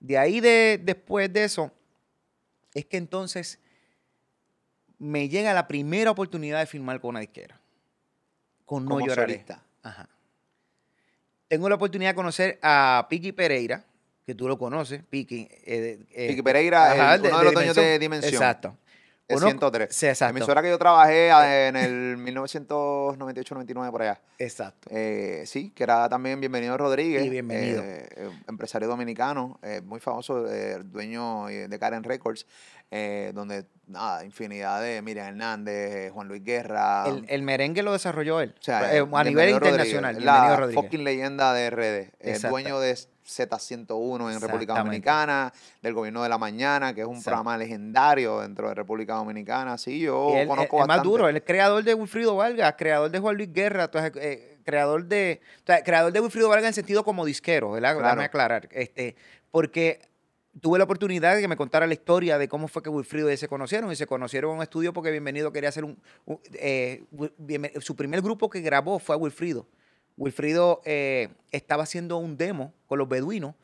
De ahí, de, después de eso, es que entonces me llega la primera oportunidad de filmar con una disquera. Con No solista. Ajá. Tengo la oportunidad de conocer a Piki Pereira, que tú lo conoces, Piki. eh, eh, Pereira, ajá, el- uno de los dueños de Dimensión. Exacto. Es Uno- 103. Sí, exacto. Emisora que yo trabajé eh, en el 1998-99 por allá. Exacto. Eh, sí, que era también Bienvenido Rodríguez. Y Bienvenido. eh, empresario dominicano, eh, muy famoso, dueño de Karen Records, eh, donde, nada, infinidad de Miriam Hernández, eh, Juan Luis Guerra. el, el merengue lo desarrolló él. o sea, eh, a nivel internacional. la Rodríguez. fucking leyenda de redes. Es Exacto. dueño de Z101 en República. Dominicana, del Gobierno de la Mañana, que es un programa legendario dentro de República Dominicana. Sí, yo él, conozco es más duro, es creador de Wilfrido Vargas, creador de Juan Luis Guerra, entonces, eh, creador de o sea, creador de Wilfrido Vargas en sentido como disquero, ¿verdad? Claro. Déjame aclarar. Este, porque tuve la oportunidad de que me contara la historia de cómo fue que Wilfrido y él se conocieron. Y se conocieron en un estudio porque Bienvenido quería hacer un. un- eh, su primer grupo que grabó fue a Wilfrido. Wilfrido eh, estaba haciendo un demo con los beduinos.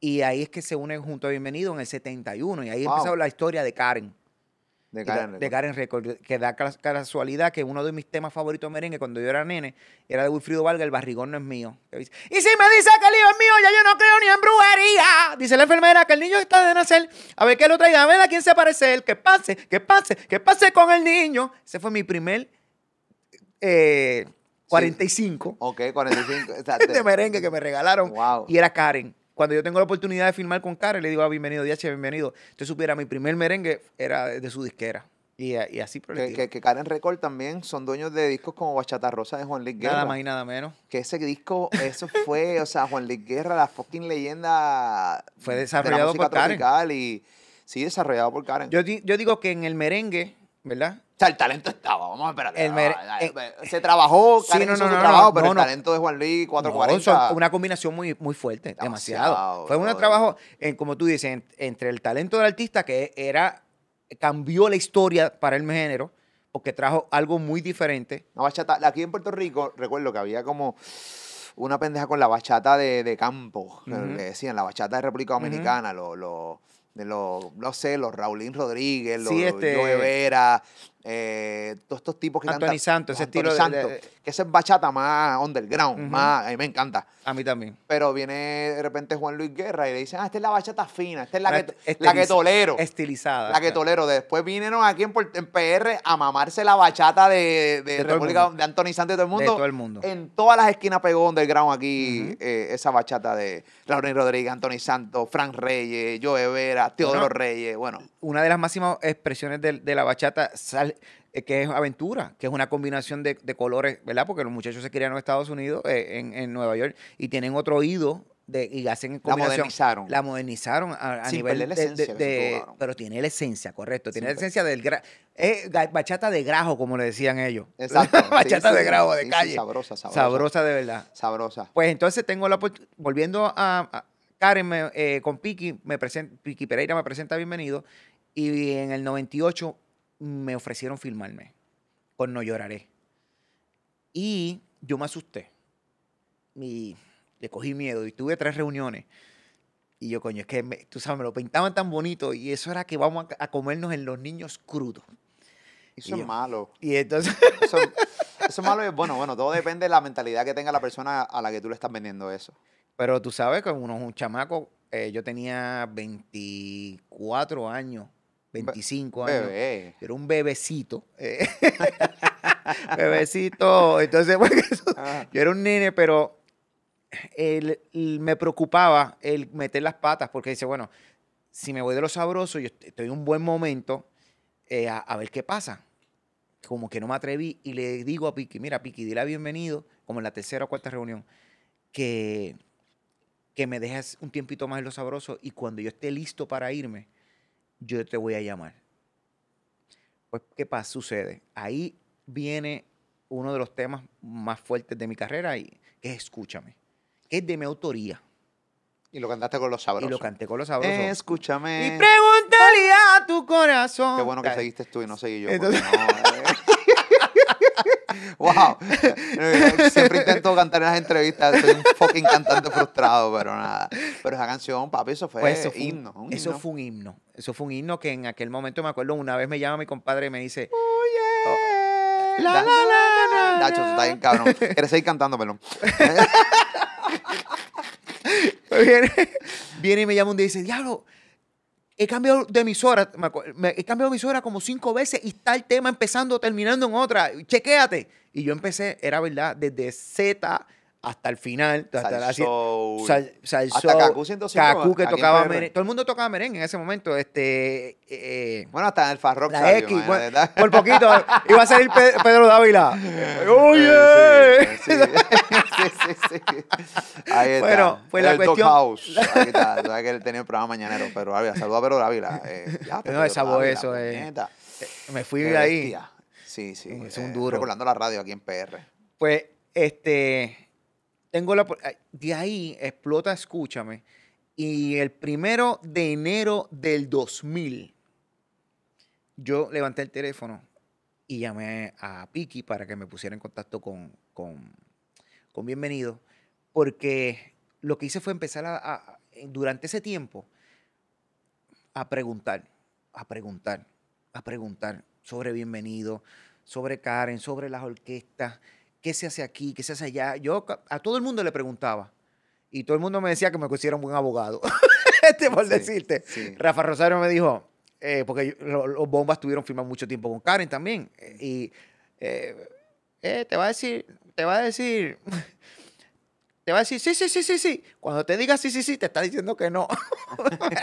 Y ahí es que se unen junto a Bienvenido en el 71. Y ahí Wow. empezó la historia de Karen. De Karen da- de. Karen Record, que da cas- casualidad que uno de mis temas favoritos merengue cuando yo era nene era de Wilfrido Vargas, El barrigón no es mío. Y si me dice que el hijo es mío, ya yo no creo ni en brujería. Dice la enfermera que el niño está de nacer. A ver que lo traiga, a ver a quién se parece él. Que pase, que pase, que pase con el niño. Ese fue mi primer eh, 45 Ok, 45. exacto. de merengue que me regalaron. Wow. Y era Karen. Cuando yo tengo la oportunidad de filmar con Karen, le digo, ah, bienvenido, DH, bienvenido. Usted supiera, mi primer merengue era de su disquera. Y, y así por Que, que, que Karen Record también son dueños de discos como Bachata Rosa de Juan Luis Guerra. Nada más y nada menos. Que ese disco, eso fue, o sea, Juan Luis Guerra, la fucking leyenda. Fue de la desarrollado por Karen. Y sí, desarrollado por Karen. Yo digo que en el merengue, ¿verdad? o sea, el talento estaba, vamos a esperar. El mere- eh, se trabajó, sí, no, no, su no, trabajo, pero no, el talento de Juan Luis No, 440. son una combinación muy, muy fuerte, demasiado. Demasiado, Fue un trabajo, en, como tú dices, en- entre el talento del artista que era, cambió la historia para el género, porque trajo algo muy diferente. Una bachata, aquí en Puerto Rico, recuerdo que había como una pendeja con la bachata de, de campo, que Ujú. le decían, la bachata de República Dominicana, lo, lo- de los, no sé, los Raulín Rodríguez, los Sí, este- Joe Vera, eh, todos estos tipos que Anthony. Santos, ese Anthony estilo de- Santos, de- que esa es bachata más underground, más, a mí me encanta. A mí también. Pero viene de repente Juan Luis Guerra y le dicen, ah, esta es la bachata fina, esta es la, que, la que tolero. Estilizada. La que tolero. Después vinieron aquí en, PR a mamarse la bachata de, de De República de Anthony Santos y todo el De mundo. todo el mundo. En todas las esquinas pegó underground aquí eh, esa bachata de Lauren Rodríguez, Anthony Santos, Frank Reyes, Joe Vera, Teodoro Bueno. Reyes. Bueno, una de las máximas expresiones de, de la bachata, sal- eh, que es aventura, que es una combinación de, de colores, ¿verdad? Porque los muchachos se criaron en Estados Unidos, eh, en, en Nueva York, y tienen otro oído de, y hacen la combinación. modernizaron. La modernizaron a, a nivel la de- esencia de- pero tiene la esencia, correcto. Tiene Sin la esencia del gra- bachata de grajo, como le decían ellos. Exacto. Bachata sí, de sí. grajo de Sí, calle. sabrosa, sabrosa. Sabrosa de verdad. Sabrosa. Pues entonces tengo la opor- volviendo a, a Karen me- eh, con Piki, me presenta, Piki Pereira me presenta bienvenido y en el 98 me ofrecieron filmarme con No Lloraré. Y yo me asusté y le cogí miedo y tuve tres reuniones. Y yo, coño, es que me- tú sabes, me lo pintaban tan bonito y eso era que vamos a, a comernos en los niños crudos. Eso Y es yo- malo. Y entonces, Eso, Eso es malo y bueno. Bueno, todo depende de la mentalidad que tenga la persona a la que tú le estás vendiendo eso. Pero tú sabes que uno es un chamaco, eh, yo tenía 24 años, 25 años. Bebé. Yo era un bebecito. eh, bebecito. Entonces, eso- Ah. yo era un nene, pero el- el- me preocupaba el meter las patas porque dice, bueno, si me voy de lo sabroso, yo est- estoy en un buen momento, eh, a, a ver qué pasa. Como que no me atreví y le digo a Piki, mira, Piki, dile bienvenido, como en la tercera o cuarta reunión, que, que me dejes un tiempito más en lo sabroso y cuando yo esté listo para irme, yo te voy a llamar. Pues, ¿qué pasa? Sucede. Ahí viene uno de los temas más fuertes de mi carrera, y, que es Escúchame, que es de mi autoría. Y lo cantaste con los sabrosos. Y lo canté con los sabrosos. Escúchame. Y pregúntale a tu corazón. Qué bueno que seguiste tú y no seguí yo. Entonces- no. wow. Siempre intento cantar en las entrevistas. Soy un fucking cantante frustrado, pero nada. Pero esa canción, papi, eso fue, Pues eso fue, un- himno. eso fue un himno. Eso fue un himno que en aquel momento me acuerdo, una vez me llama mi compadre y me dice, Oye. La, Da- la, la, la, Nacho, tú estás bien cabrón. ¿Quieres seguir cantando, perdón? viene, viene y me llama un día y dice, diablo, he cambiado de emisora, me he cambiado de emisora como cinco veces y está el tema empezando, terminando en otra, chequéate. Y yo empecé, era verdad, desde Z hasta el final, hasta la- Salsoul. Sal, Salsoul, Hasta Kaku 105, Kaku que tocaba merengue. Todo el mundo tocaba merengue en ese momento. Este, eh, Bueno, hasta el Farrock la salió, X, bueno, por poquito. iba a salir Pe- Pedro Dávila. ¡Oye! Sí, sí, sí. Ahí está. Bueno, pues la el cuestión- Doghouse. Ahí está. Tú sabes que él tenía el programa mañanero, pero Ávila, saluda a Pedro Dávila. Eh, ya, No, Pedro esa voz, Dávila, eso es- puñeta. Me fui de ahí. Sí, sí. Es un eh, duro. Recordando la radio aquí en PR. Pues, este, tengo la, de ahí explota Escúchame. Y el primero de enero del 2000, yo levanté el teléfono y llamé a Piki para que me pusiera en contacto con, con, con Bienvenido, porque lo que hice fue empezar durante ese tiempo a preguntar, a preguntar, a preguntar sobre Bienvenido, sobre Karen, sobre las orquestas, qué se hace aquí, qué se hace allá. Yo a todo el mundo le preguntaba y todo el mundo me decía que me pusiera un buen abogado. este por Sí, decirte. sí. Rafa Rosario me dijo, eh, porque yo- lo- los bombas tuvieron firmando mucho tiempo con Karen también. eh, y eh, eh, te va a decir, te va a decir, te va a decir, sí, sí, sí, sí, sí. Cuando te diga sí, sí, sí, te está diciendo que no.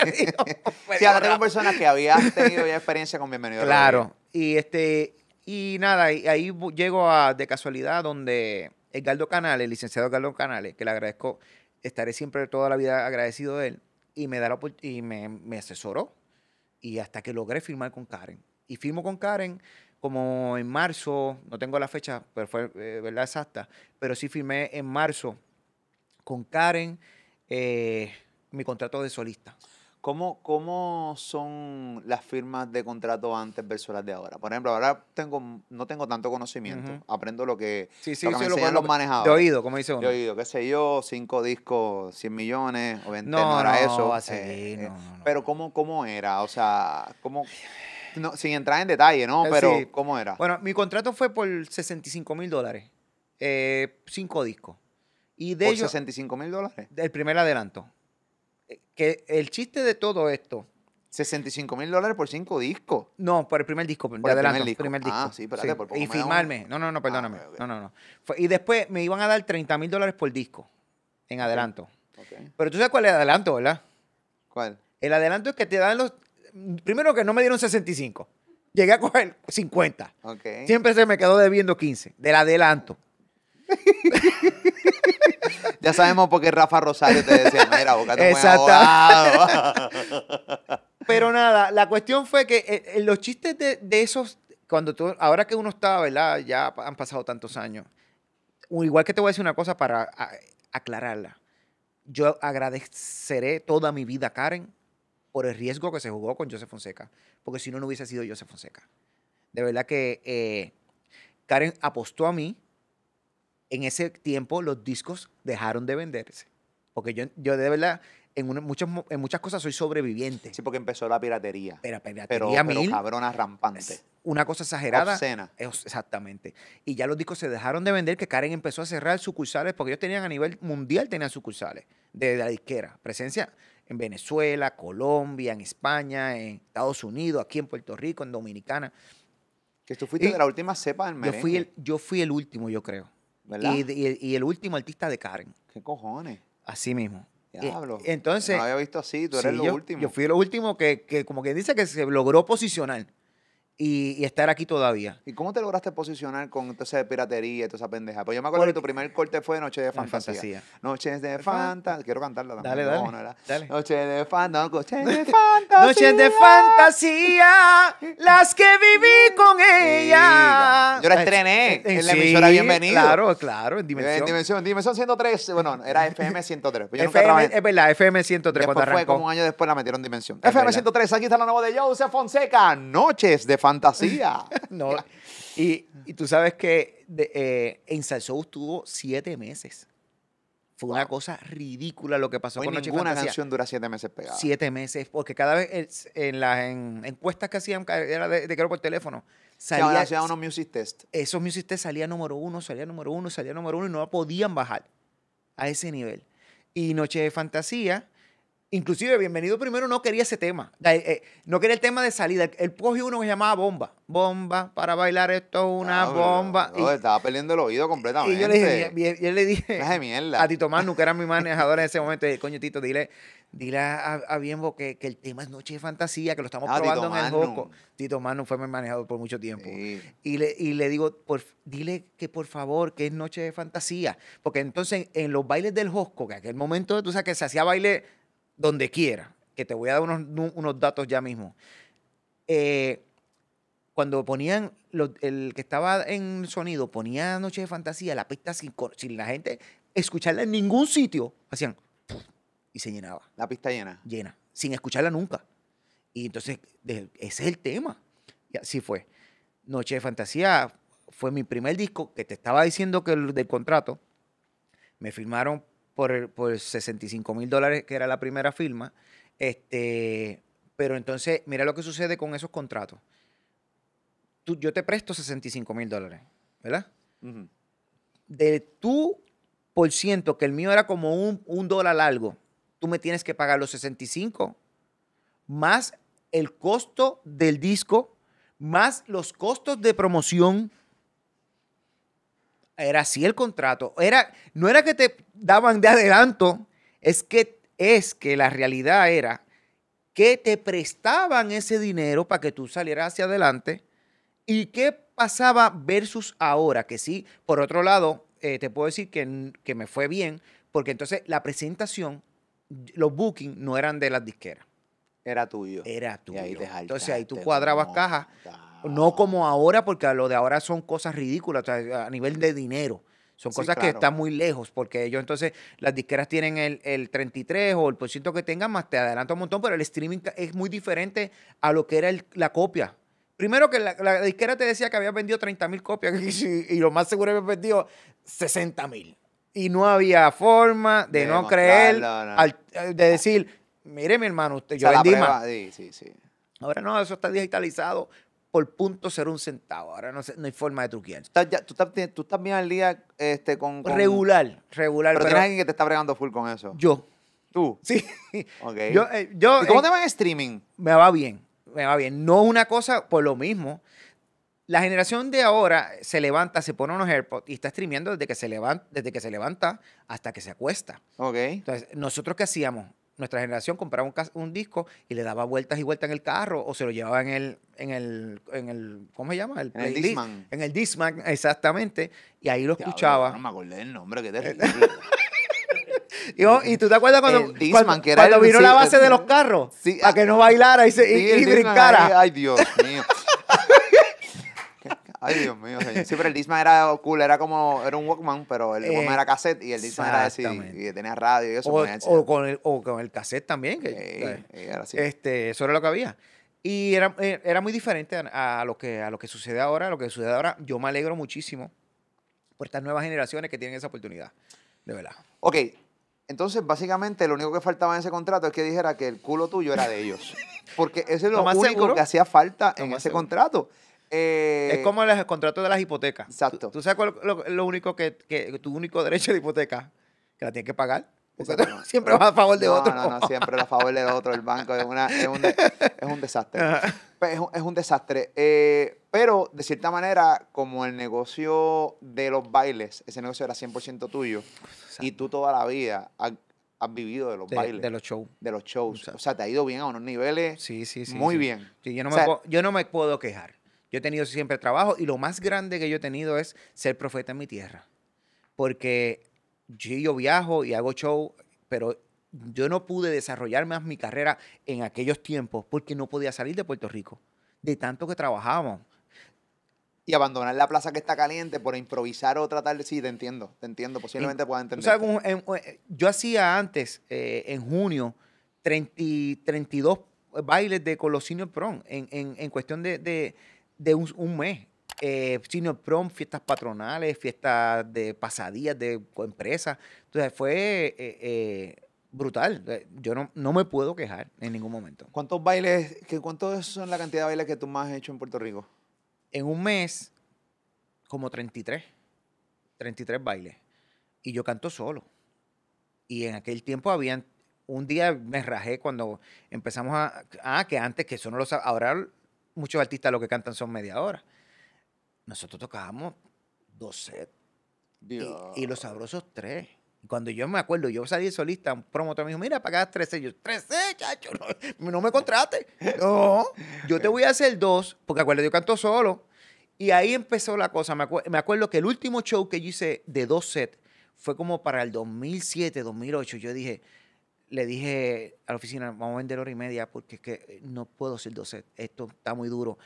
Me dijo- me Sí, ahora tengo personas que habían tenido ya experiencia con Bienvenido. Claro. Y este, y nada, y ahí llego a de casualidad donde Edgardo Canales, licenciado Edgardo Canales, que le agradezco, estaré siempre toda la vida agradecido de él, y me da la y me, me asesoró. Y hasta que logré firmar con Karen. Y firmo con Karen como en marzo, no tengo la fecha, pero fue eh, verdad exacta, pero sí firmé en marzo con Karen eh, mi contrato de solista. ¿Cómo, ¿Cómo son las firmas de contrato antes versus las de ahora? Por ejemplo, ahora tengo, no tengo tanto conocimiento. Aprendo lo que, Sí, sí, lo que sí, me lo- enseñan lo- los manejadores. De oído, como dice uno. De oído, qué sé yo, cinco discos, 100 millones, obviamente No, no, era no, eso. va a ser, eh, no, eh, no. Pero ¿cómo, ¿cómo era? O sea, ¿cómo? Sin entrar en detalle, ¿no? Eh, Pero. ¿cómo era? Bueno, mi contrato fue por 65 mil dólares. eh, cinco discos. Y de ¿Por ellos, 65 mil dólares? el primer adelanto. Que el chiste de todo esto, 65 mil dólares por cinco discos. no, por el primer disco, de Por el adelanto, primer primer disco. Ah, sí, espérate, por poco Y un- firmarme. No, no, no, perdóname. ok, ok. No, no, no. Fue- y después me iban a dar 30 mil dólares por disco, en adelanto. Pero tú sabes cuál es el adelanto, ¿verdad? ¿Cuál? El adelanto es que te dan los... Primero que no me dieron 65. Llegué a coger 50. Ok. Siempre se me quedó debiendo 15 del adelanto. Ya sabemos por qué Rafa Rosario te decía, mira, búscate Exacto. abogado. Pero nada, la cuestión fue que eh, eh, los chistes de, de esos, cuando tú, ahora que uno está, ¿verdad? Ya han pasado tantos años. Igual que te voy a decir una cosa para a- aclararla. Yo agradeceré toda mi vida a Karen por el riesgo que se jugó con Joseph Fonseca. Porque si no, no hubiese sido Joseph Fonseca. De verdad que eh, Karen apostó a mí. En ese tiempo los discos dejaron de venderse. Porque yo, yo de verdad, en, una- muchas cosas soy sobreviviente. Sí, porque empezó la piratería. Pero piratería Pero, pero mil. cabrona rampante. una cosa exagerada. Obscena. Es- Exactamente. Y ya los discos se dejaron de vender, que Karen empezó a cerrar sucursales, porque ellos tenían a nivel mundial, tenían sucursales de la disquera. Presencia en Venezuela, Colombia, en España, en Estados Unidos, aquí en Puerto Rico, en Dominicana. Que tú fuiste Y de la última cepa del Yo merengue. fui, el, yo fui el último, yo creo. ¿Verdad? Y, el- y el último artista de Karen. ¿Qué cojones? Así mismo. Y- Diablo. entonces, No había visto así, tú eres sí, lo yo, último. yo fui lo último que, que como que dice que se logró posicionar y, y estar aquí todavía. ¿Y cómo te lograste posicionar con entonces de piratería y toda esa pendeja? Pues yo me acuerdo que tu primer corte fue Noche de Fantasía. fantasía. Noches de Fantasía. Quiero cantarla también. Dale, dale, no dale. Noche de Fantasía. Noche de Fantasía. Noches de fantasía, las que viví con ella. Yo la estrené en la Sí, emisora Bienvenido. Claro, claro, en En Dimensión. Dimensión, Dimensión 103. Bueno, era FM 103. Pues yo FM, es verdad, FM 103 cuando Después fue como un año después la metieron en Dimensión. Es FM verdad. 103, aquí está la nueva de Joseph Fonseca. Noches de Fantasía. No, y, y tú sabes que de, eh, en Salsou estuvo siete meses. Fue una cosa ridícula lo que pasó Hoy con Noche ninguna Fantasía. canción dura siete meses pegada. Siete meses, porque cada vez es- en las en- encuestas que hacían, era de, de creo por teléfono, salía, hacían unos music test. esos music test salía número uno, salía número uno, salía número uno y no podían bajar a ese nivel. Y Noche de Fantasía, inclusive Bienvenido Primero no quería ese tema, eh, eh, no quería el tema de salida. Él cogió uno que se llamaba Bomba. Bomba, para bailar esto es una Diablo, bomba. Y- estaba perdiendo el oído completamente. y yo le dije, y- y- yo le dije Clase de mierda. a Tito Manu, que era mi manejador en ese momento, y, coño, Tito, dile, dile a, a Bienbo que, que el tema es Noche de Fantasía, que lo estamos Ah, Tito probando en el. Joco. Tito Manu fue mi manejador por mucho tiempo. Sí. Y le, y le digo, por, dile que por favor, que es Noche de Fantasía. Porque entonces en los bailes del Josco, que aquel momento, tú sabes que se hacía baile donde quiera, que te voy a dar unos, unos datos ya mismo. Eh, cuando ponían, lo- el que estaba en sonido, ponía Noche de Fantasía, la pista sin, sin la gente escucharla en ningún sitio, hacían y se llenaba, La pista llena. llena, sin escucharla nunca. Y entonces, ese es el tema. Y así fue. Noche de Fantasía fue mi primer disco que te estaba diciendo que el del contrato me firmaron por, por 65 mil dólares, que era la primera firma. Este, pero entonces, mira lo que sucede con esos contratos. Tú, yo te presto 65 mil dólares, ¿verdad? Ujú. De tu por ciento, que el mío era como un, un dólar largo, tú me tienes que pagar los 65 más el costo del disco, más los costos de promoción. Era así el contrato. Era, no era que te daban de adelanto, es que, es que la realidad era que te prestaban ese dinero para que tú salieras hacia adelante. ¿Y qué pasaba versus ahora? Que sí, por otro lado, eh, te puedo decir que, que me fue bien, porque entonces la presentación, los bookings no eran de las disqueras, Era tuyo. era tú. Y ahí te Entonces ahí tú cuadrabas cajas. No como ahora, porque lo de ahora son cosas ridículas, o sea, a nivel de dinero. Son Sí, cosas que están muy lejos, porque ellos entonces, las disqueras tienen el, el 33 o el por ciento que tengan, más te adelanta un montón, pero el streaming es muy diferente a lo que era el- la copia. Primero que la, la disquera te decía que había vendido 30 mil copias y, y lo más seguro había vendido 60 mil. Y no había forma de, De no creer, demostrarlo, no. al- eh, de decir, mire mi hermano, usted, yo vendí más. Sí, sí, sí. Ahora no, eso está digitalizado por punto ser un centavo. Ahora no, sé- no hay forma de truquear. Tú estás, ya- tú estás- tú estás bien al día este, con, con- Regular, regular. Pero, Pero, tienes alguien que te está bregando full con eso. yo, Tú. sí. Ok. Yo, eh, yo, ¿Y cómo eh, te va en streaming? me va bien, me va bien. No una cosa por lo mismo. La generación de ahora se levanta, se pone unos AirPods y está streameando desde que se levanta, desde que se levanta hasta que se acuesta. Ok. Entonces, ¿nosotros qué hacíamos? Nuestra generación compraba un, disco y le daba vueltas y vueltas en el carro o se lo llevaba en el, en el, en el ¿cómo se llama? En el. Discman. En el Discman, exactamente. Y ahí lo escuchaba. No me acordé el nombre, qué terrible. Y, y tú te acuerdas cuando, El cuando, que era cuando el- vino sí, la base el- de los carros? Sí, para ah, que no bailara y, se, y- Sí, el y Discman, brincara. Ay, ay, Dios mío. Ay, Dios mío, señor. Sí, pero el Discman era cool, era como, era un Walkman, pero el Eh, Walkman era cassette y el Discman era así, y tenía radio y eso. o, o con el, o con el cassette también. Que, ¿sabes? sí, era así. Este, eso era lo que había. Y era, eh, era muy diferente a, a lo que, a lo que sucede ahora. A lo que sucede ahora, yo me alegro muchísimo por estas nuevas generaciones que tienen esa oportunidad. De verdad. Ok, entonces básicamente lo único que faltaba en ese contrato es que dijera que el culo tuyo era de ellos. Porque eso es lo, Lo más único seguro. que hacía falta en ese seguro. contrato. Eh, es como el contrato de las hipotecas. Exacto. ¿Tú, tú sabes cuál es lo, lo único que, que, tu único derecho de hipoteca? Que la tienes que pagar. Exacto. siempre vas a favor de no, otro. No, no, siempre a favor del otro. El banco es, una, es, un, de- es un desastre. Pues Es un, es un desastre. Eh, pero, de cierta manera, como el negocio de los bailes, ese negocio era 100% tuyo, y tú toda la vida has, has vivido de los de, bailes, de los shows. de los shows. Exacto. O sea, te ha ido bien a unos niveles Sí, sí, sí. muy sí. bien. Sí, yo, no O me puedo, yo no me puedo quejar. Yo he tenido siempre trabajo y lo más grande que yo he tenido es ser profeta en mi tierra. Porque yo, yo viajo y hago show, pero yo no pude desarrollar más mi carrera en aquellos tiempos porque no podía salir de Puerto Rico. De tanto que trabajábamos. Y abandonar la plaza que está caliente por improvisar o tratar de... Sí, te entiendo, te entiendo. Posiblemente pueda entender. sabes, un- en- en- yo hacía antes, eh, en junio, 30 y 32 bailes de con los Senior Prom en, en- en cuestión de, de- de un, un mes. Eh, senior Prom, fiestas patronales, fiestas de pasadías de empresas. Entonces fue eh, eh, brutal. Eh, Yo no, no me puedo quejar en ningún momento. ¿Cuántos bailes, que, cuántos son la cantidad de bailes que tú más has hecho en Puerto Rico? En un mes, como 33. 33 bailes. Y yo canto solo. Y en aquel tiempo habían. Un día me rajé cuando empezamos a. Ah, que antes, que eso no lo sabía. Ahora muchos artistas lo que cantan son media hora. Nosotros tocábamos dos sets. Y, y los sabrosos tres. Cuando yo me acuerdo, yo salí solista, un promotor me dijo, mira, pagas tres sets. Yo, tres sets, chacho, no, no me contrate. No, yo te voy a hacer dos, porque acuérdate, yo canto solo. Y ahí empezó la cosa. Me, acue- me acuerdo que el último show que yo hice de dos sets fue como para el 2007, 2008. Yo dije, le dije a la oficina, vamos a vender hora y media porque es que no puedo dos sets. Esto está muy duro.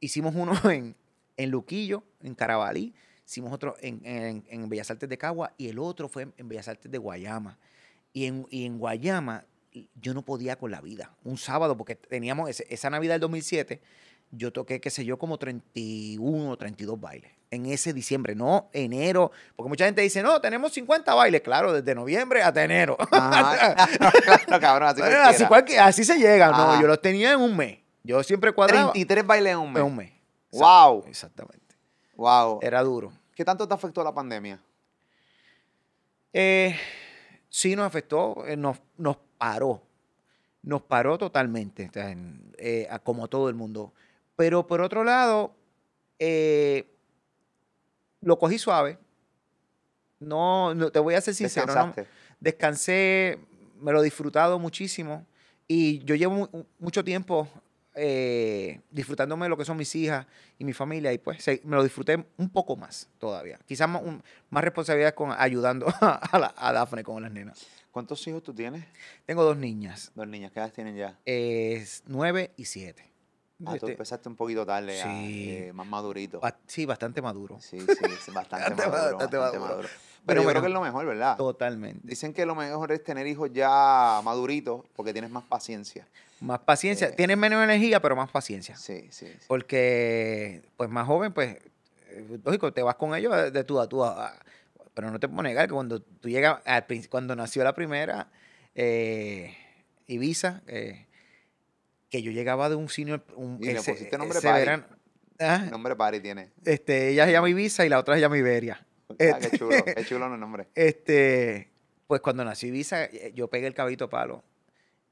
Hicimos uno en, en Luquillo, en Carabalí. Hicimos otro en, en, en Bellas Artes de Cagua y el otro fue en Bellas Artes de Guayama. Y en, y en Guayama yo no podía con la vida. Un sábado, porque teníamos esa Navidad del 2007, yo toqué, qué sé yo, como 31 o 32 bailes. En ese diciembre, no enero. Porque mucha gente dice, no, tenemos 50 bailes. Claro, desde noviembre hasta enero. Ajá. claro, cabrón, así Bueno, así, cualquier- así se llega. No, yo los tenía en un mes. Yo siempre cuadraba 33 bailes en un mes. en un mes. Wow. Exactamente. Wow. Era duro. ¿Qué tanto te afectó la pandemia? Eh, sí nos afectó, eh, nos, nos paró, nos paró totalmente, o sea, en- eh, a- como todo el mundo. Pero por otro lado, eh, lo cogí suave. No, no, te voy a ser sincero, no- descansé, me lo he disfrutado muchísimo y yo llevo mu- mucho tiempo eh, disfrutándome de lo que son mis hijas y mi familia y pues se- me lo disfruté un poco más todavía. Quizás más, un- más responsabilidad con ayudando a, la- a Dafne con las nenas. ¿Cuántos hijos tú tienes? Tengo dos niñas, Dos niñas, ¿qué edad tienen ya? es nueve y siete. Ah, tú Este, empezaste un poquito tarde, eh, más madurito. ba- sí, bastante maduro. Sí, sí, bastante maduro, bastante bastante maduro. maduro. Pero Pero yo bueno. creo que es lo mejor, ¿verdad? Totalmente. Dicen que lo mejor es tener hijos ya maduritos porque tienes más paciencia. Más paciencia. Eh. Tienes menos energía, pero más paciencia. Sí, sí. sí. Porque, pues más joven, pues, eh, lógico, te vas con ellos de- tú a tú. a- pero no te puedo negar que cuando tú llegas, al cuando nació la primera, eh, Ibiza, eh, que yo llegaba de un senior, un, Y le ese- pusiste nombre ese verano- Ah, Nombre Pari tiene. este, ella se llama Ibiza y la otra se llama Iberia. Ah, qué Este- chulo, qué chulo los nombres. Este, pues cuando nació Ibiza, eh, yo pegué el cabito palo.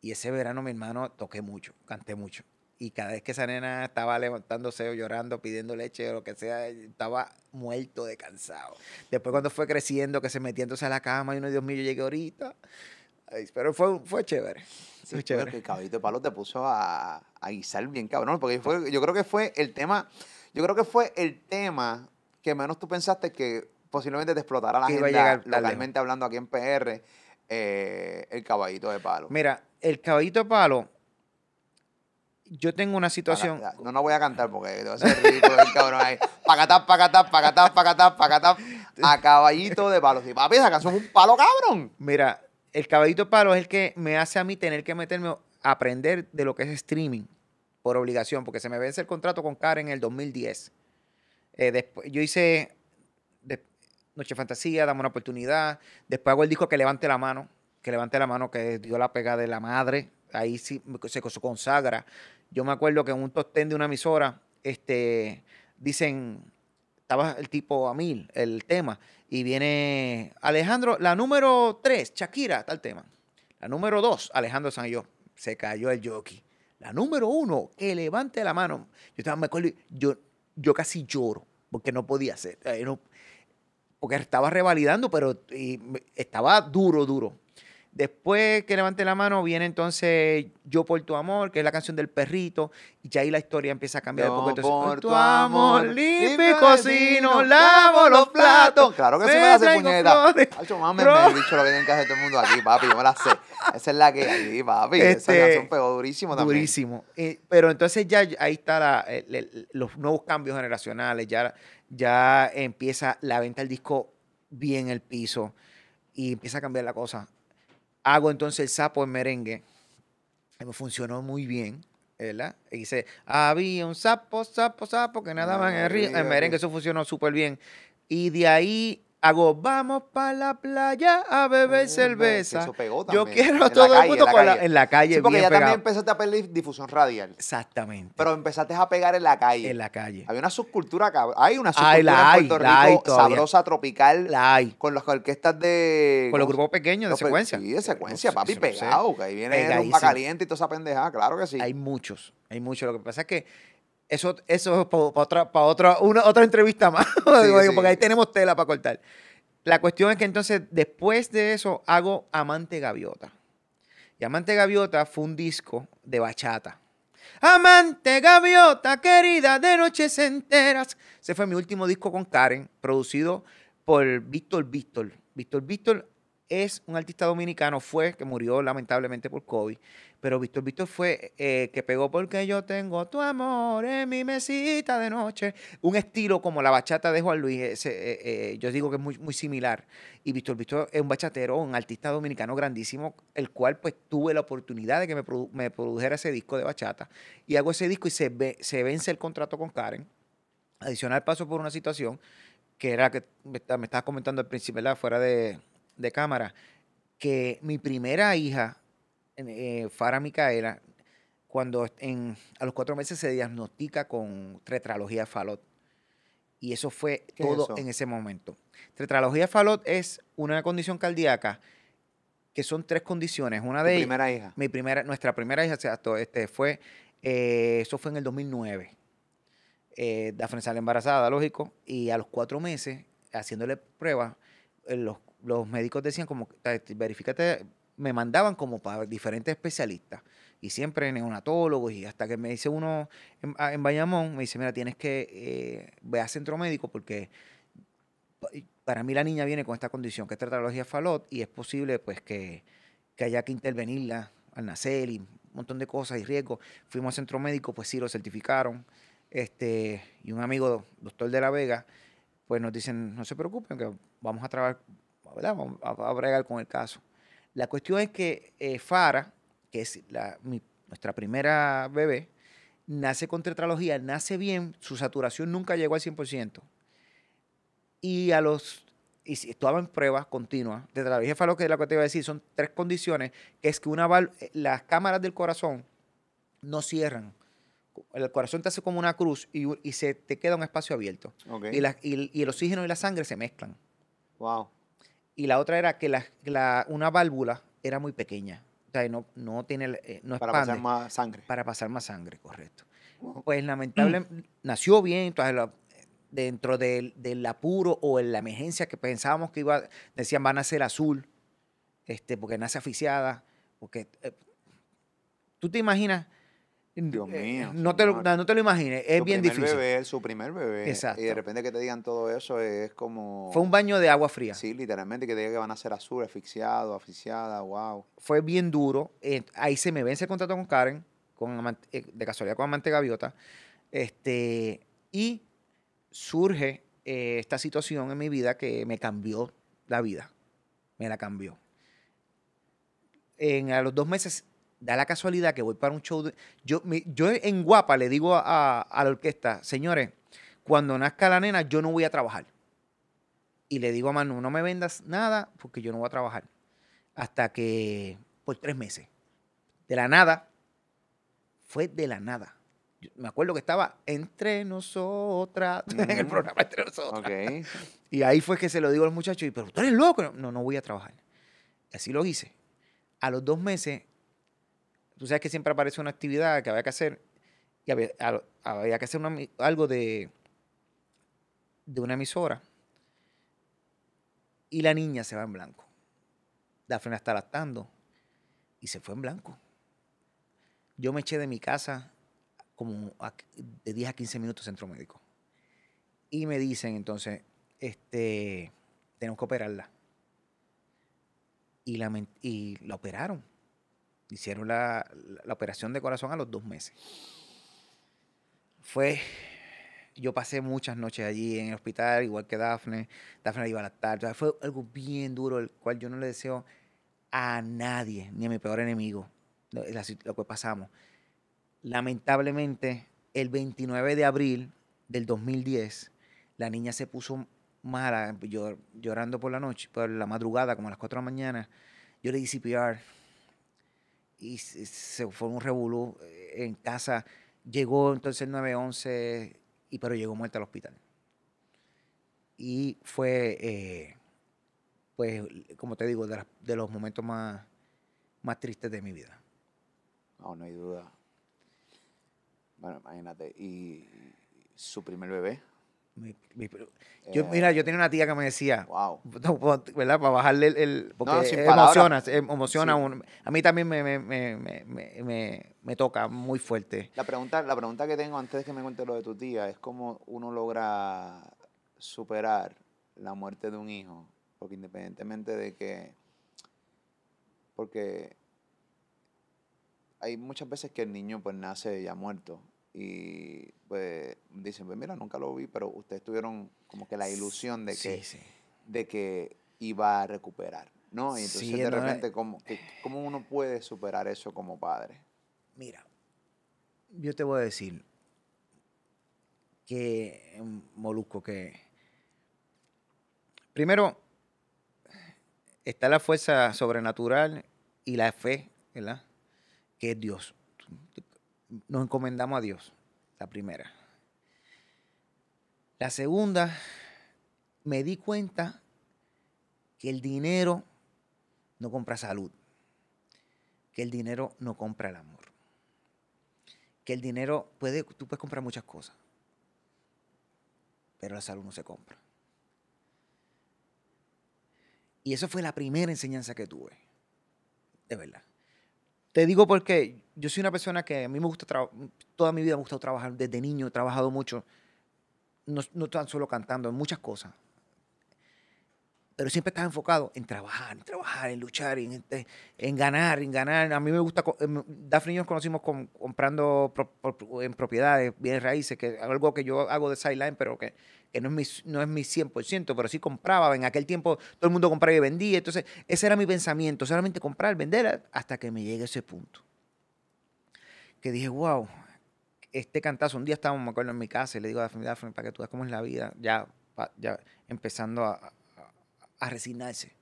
Y ese verano, mi hermano, toqué mucho, canté mucho. Y cada vez que esa nena estaba levantándose o llorando, pidiendo leche o lo que sea, estaba muerto de cansado. Después cuando fue creciendo, que se entonces a la cama y uno, Dios mío, yo llegué ahorita. Pero fue, fue chévere. Sí, Fue chévere. que el caballito de palo te puso a, a guisar bien cabrón, porque fue, yo creo que fue el tema, yo creo que fue el tema que menos tú pensaste que posiblemente te explotara la tan localmente hablando aquí en PR, eh, el caballito de palo. Mira, el caballito de palo, yo tengo una situación. No, no voy a cantar porque te va a ser ridículo el cabrón ahí. Pacatap, pacatap, pacatap, pacatap, pacatap. A caballito de palo. Sí, papi, esa canción es un palo cabrón. Mira, el caballito palo es el que me hace a mí tener que meterme a aprender de lo que es streaming por obligación, porque se me vence el contrato con Karen en el 2010. Eh, después, yo hice de- Noche Fantasía, Dame una oportunidad. Después hago el disco que levante la mano, que levante la mano, que dio la pega de la madre. Ahí sí se consagra. Yo me acuerdo que en un top de una emisora este, dicen, estaba el tipo a mil, el tema, y viene Alejandro, la número tres, Shakira, tal tema. La número dos, Alejandro Sanyo, se cayó el jockey. La número uno, que levante la mano. Yo estaba, me acuerdo, yo, yo casi lloro, porque no podía ser. eh, porque estaba revalidando, pero estaba duro, duro. Después que levante la mano, viene entonces Yo por tu amor, que es la canción del perrito, y ya ahí la historia empieza a cambiar un Yo poco. Entonces, por tu amor, limpio y cocino, lavo los platos. Claro que sí me la hace traigo puñeta. Hacho, mames, me he dicho lo que tienen que hacer todo el mundo aquí, papi. Yo me la sé. Esa es la que hay, papi. Esa Este, canción pegó durísimo también. Durísimo. Eh, pero entonces ya ahí está la- el- el- los nuevos cambios generacionales, ya, ya empieza la venta del disco bien el piso y empieza a cambiar la cosa. Hago entonces el sapo en merengue, me funcionó muy bien, ¿verdad? Y dice, había un sapo, sapo, sapo que nadaba en el río. En merengue eso funcionó súper bien. Y de ahí hago, vamos para la playa a beber cerveza. eso pegó Yo también. quiero En a la todo el calle, mundo en la con la- calle. en la calle. Sí, porque bien ya también empezaste a perder difusión radial. Exactamente. Pero empezaste a pegar en la calle. en la calle. Había una subcultura, cab- hay una Ay, subcultura la hay, en Puerto la hay Rico todavía. sabrosa, tropical, La hay. con las orquestas de... Con los ¿cómo se- grupos pequeños de secuencia. Sí, de secuencia, papi, pegado, que ahí viene rumba Pegadísimo. caliente y toda esa pendejada, claro que sí. Hay muchos, hay muchos. Lo que pasa es que eso, eso es para otra, para otra, una, otra entrevista más. Digo, sí. Porque ahí tenemos tela para cortar. La cuestión es que entonces, después de eso, hago Amante Gaviota. Y Amante Gaviota fue un disco de bachata. Amante Gaviota, querida de noches enteras. Ese fue mi último disco con Karen, producido por Víctor Víctor. Víctor Víctor es un artista dominicano, fue, que murió lamentablemente por COVID, pero Víctor Víctor fue eh, que pegó porque yo tengo tu amor en mi mesita de noche. Un estilo como la bachata de Juan Luis, eh, eh, yo digo que es muy, muy similar. Y Víctor Víctor es un bachatero, un artista dominicano grandísimo, el cual pues tuve la oportunidad de que me, produ- me produjera ese disco de bachata. Y hago ese disco y se, ve- se vence el contrato con Karen. Adicional paso por una situación que era que me estabas comentando al principio, ¿verdad? Fuera de, de cámara, que mi primera hija, eh, Fara Micaela, cuando en, a los cuatro meses se diagnostica con tetralogía Falot. Y eso fue ¿Qué es todo eso? en ese momento. Tetralogía Falot es una condición cardíaca que son tres condiciones. Una de ellas, primera hija. mi primera, nuestra primera hija, exacto, este fue, eh, eso fue en el 2009. Eh, Dafne sale embarazada, lógico, y a los cuatro meses, haciéndole pruebas, eh, los, los médicos decían como, "Ta- verifícate, me mandaban como para diferentes especialistas, y siempre neonatólogos, y hasta que me dice uno en, a- en Bayamón, me dice, mira, tienes que eh, ve a centro médico porque pa- para mí la niña viene con esta condición, que es tetralogía Falot, y es posible pues que, que haya que intervenirla al nacer y un montón de cosas y riesgos. Fuimos al centro médico, pues sí, lo certificaron. Este, y un amigo, doctor de la Vega, pues nos dicen, no se preocupen, que vamos a trabajar, ¿verdad? Vamos a, a bregar con el caso. La cuestión es que eh, Fara, que es la- mi- nuestra primera bebé, nace con tetralogía, nace bien, su saturación nunca llegó al 100%. Y a los y si- estaba en pruebas continuas. Tetralogía fue lo que, lo que te iba a decir, son tres condiciones, que es que una val- eh, las cámaras del corazón no cierran. El corazón te hace como una cruz y, se te queda un espacio abierto. Ok. Y, la- y- y el oxígeno y la sangre se mezclan. Wow. Y la otra era que la, la- una válvula era muy pequeña. O sea, no, no tiene, eh, no Para pasar más sangre. para pasar más sangre, correcto. Wow. Pues lamentable, nació bien, entonces la- dentro del, del apuro o en la emergencia que pensábamos que iba, decían van a ser azul, este, porque nace asfixiada, porque eh, tú te imaginas, Dios eh, mío, no, te lo, no te lo imagines, es Su bien primer difícil. Bebé, su primer bebé. Exacto. Y de repente que te digan todo eso es como... Fue un baño de agua fría. Sí, literalmente que te digan que van a ser azul, asfixiado, asfixiada, wow. fue bien duro. eh, ahí se me vence el contrato con Karen, con eh, de casualidad con Amante Gaviota. Este, y surge eh, esta situación en mi vida que me cambió la vida. Me la cambió. En, a los dos meses da la casualidad que voy para un show. de- yo, yo en Guapa le digo a, a la orquesta, señores, cuando nazca la nena, yo no voy a trabajar. Y le digo a Manu, no me vendas nada porque yo no voy a trabajar hasta que por tres meses. De la nada, fue de la nada. Yo me acuerdo que estaba entre nosotras, en el programa entre nosotras. Y ahí fue que se lo digo al muchacho, y pero tú eres loco. No, no voy a trabajar. Y así lo hice. A los dos meses, tú sabes que siempre aparece una actividad que había que hacer, y había, que hacer algo de, de una emisora. Y la niña se va en blanco. Dafne está lactando y se fue en blanco. Yo me eché de mi casa como de 10 a 15 minutos centro médico. Y me dicen entonces, este, tenemos que operarla. Y la, y la operaron. Hicieron la, la- operación de corazón a los dos meses. Fue, yo pasé muchas noches allí en el hospital, igual que Dafne. Dafne iba a lactar. Sea, fue algo bien duro, el cual yo no le deseo a nadie, ni a mi peor enemigo, lo, lo que pasamos. Lamentablemente, el 29 de abril del 2010, la niña se puso mala, llor- llorando por la noche, por la madrugada, como a las 4 de la mañana. Yo le di CPR y se, fue un revolú eh, en casa. Llegó entonces el 911, y, pero llegó muerta al hospital. Y fue, eh, pues, como te digo, de, las- de los momentos más, más tristes de mi vida. No, no hay duda. Bueno, imagínate. Y su primer bebé. Mi- mi- pero- yo, Eh, mira, yo tenía una tía que me decía, Wow. pues, ¿verdad? Para bajarle el... el- porque No, sin emociona, em- emociona a Sí. uno. A mí también me, me, me, me, me- me- me toca muy fuerte. La pregunta, la pregunta que tengo antes de que me cuentes lo de tu tía es cómo uno logra superar la muerte de un hijo. Porque independientemente de que. Porque hay muchas veces que el niño pues nace ya muerto. Y pues dicen, pues mira, nunca lo vi, pero ustedes tuvieron como que la ilusión de que, Sí, sí. de que iba a recuperar. ¿No? Y entonces Sí, de no, eh. repente, ¿cómo, que- ¿cómo uno puede superar eso como padre? Mira, yo te voy a decir que, Molusco, que primero está la fuerza sobrenatural y la fe, ¿verdad? Que es Dios. Nos encomendamos a Dios, la primera. La segunda, me di cuenta que el dinero no compra salud, que el dinero no compra el amor, que el dinero puede, tú puedes comprar muchas cosas, pero la salud no se compra. Y eso fue la primera enseñanza que tuve, de verdad. Te digo porque yo soy una persona que a mí me gusta, toda mi vida me ha gustado trabajar, desde niño he trabajado mucho, no, no tan solo cantando, muchas cosas. Pero siempre estaba enfocado en trabajar, en trabajar, en luchar, en, este, en ganar, en ganar. A mí me gusta, em, Daphne y yo nos conocimos con- comprando pro- pro- en propiedades, bienes raíces, que algo que yo hago de sideline, pero que, que no, es mi, no es mi 100%, pero sí compraba. En aquel tiempo todo el mundo compraba y vendía. Entonces, ese era mi pensamiento, solamente comprar, vender, hasta que me llegue ese punto. Que dije, wow, este cantazo. Un día estábamos, me acuerdo, en mi casa y le digo a Daphne, Daphne, para que tú veas cómo es la vida, ya, ya empezando a, a- resignarse.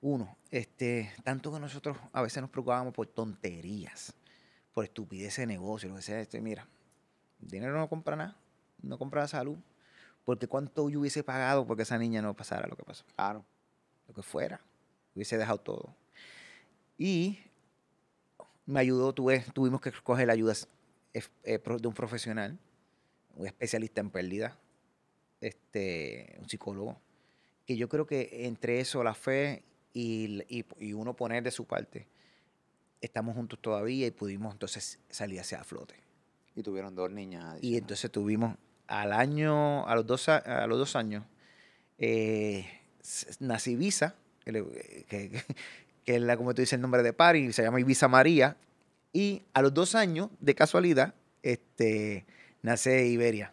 Uno, este, tanto que nosotros a veces nos preocupábamos por tonterías, por estupidez de negocio, lo que sea. Este, mira, dinero no compra nada, no compra la salud, porque cuánto yo hubiese pagado porque esa niña no pasara lo que pasó, Claro. lo que fuera, hubiese dejado todo. Y me ayudó, tuve, tuvimos que coger la ayuda eh, de un profesional, un especialista en pérdida, este, un psicólogo, que yo creo que entre eso, la fe y, y- y uno poner de su parte, estamos juntos todavía y pudimos entonces salir hacia a flote. Y tuvieron dos niñas Y entonces tuvimos al año, a los dos, a, los dos años, eh, nací Ibiza, que, le- que- que es la, como tú dices, el nombre de Pari, se llama Ibiza María. Y a los dos años, de casualidad, este, nace Iberia.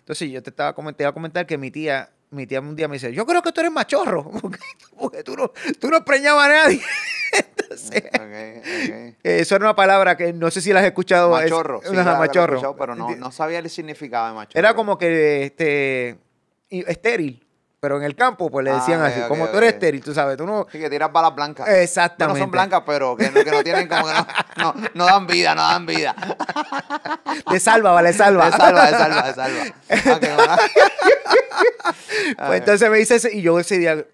Entonces yo te estaba coment- te iba a comentar que mi tía, mi tía un día me dice, yo creo que tú eres machorro, porque, porque tú, no, tú no preñabas a nadie. Entonces, Ok, ok. eso era una palabra que no sé si la has escuchado. es- Machorro. sí, Ajá, lo he machorro. escuchado, pero no, no sabía el significado de machorro. Era como que este estéril. Pero en el campo, pues le Ah, decían ok, así, como tú eres estéril, tú sabes, tú no... Sí, que tiras balas blancas. Exactamente. No son blancas, pero que no, que no tienen como que no, no, no dan vida, no dan vida. Le salva, vale, salva. De salva, de salva, de salva. Pues entonces me dice y yo ese día,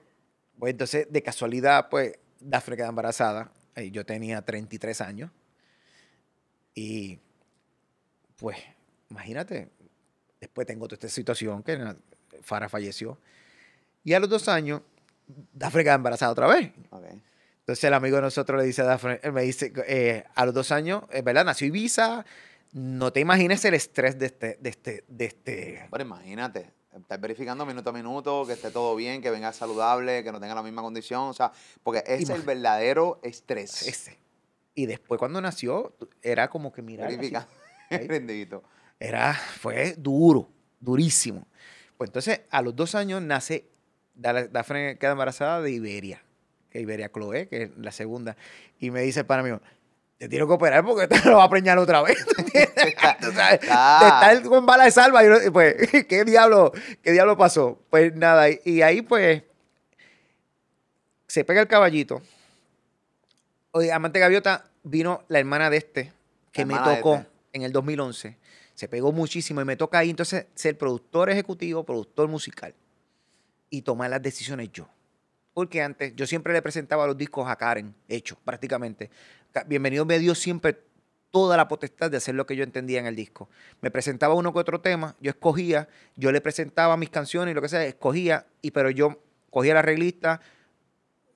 pues entonces de casualidad, pues Dafne queda embarazada, y yo tenía 33 años, y pues imagínate, después tengo toda esta situación que Farah falleció, y a los dos años, Dafne queda embarazada otra vez. Ok. Entonces el amigo de nosotros le dice a Dafne, él me dice, eh, a los dos años, es verdad, nació Ibiza, no te imagines el estrés de este, de este, de este, Pero imagínate, estar verificando minuto a minuto, que esté todo bien, que venga saludable, que no tenga la misma condición, o sea, porque es el verdadero estrés. ese. Y después cuando nació, era como que mirar. individuo. Era, fue duro, durísimo. Pues entonces, a los dos años nace, Dafne queda embarazada de Iberia, que Iberia Chloe, que es la segunda. Y me dice para mí, te tienes que operar porque te lo va a preñar otra vez. Tú sabes, Ah. De estar con bala de salva. Y pues, ¿qué diablo, ¿qué diablo pasó? Pues nada, y, ahí pues se pega el caballito. Oye, Amante Gaviota vino la hermana de este, que me tocó este. en el 2011. Se pegó muchísimo y me toca ahí entonces ser productor ejecutivo, productor musical y tomar las decisiones yo. Porque antes yo siempre le presentaba los discos a Karen, hecho prácticamente. Ca- Bienvenido me dio siempre toda la potestad de hacer lo que yo entendía en el disco. Me presentaba uno que otro tema, yo escogía, yo le presentaba mis canciones y lo que sea, escogía, y pero yo cogía la reglista,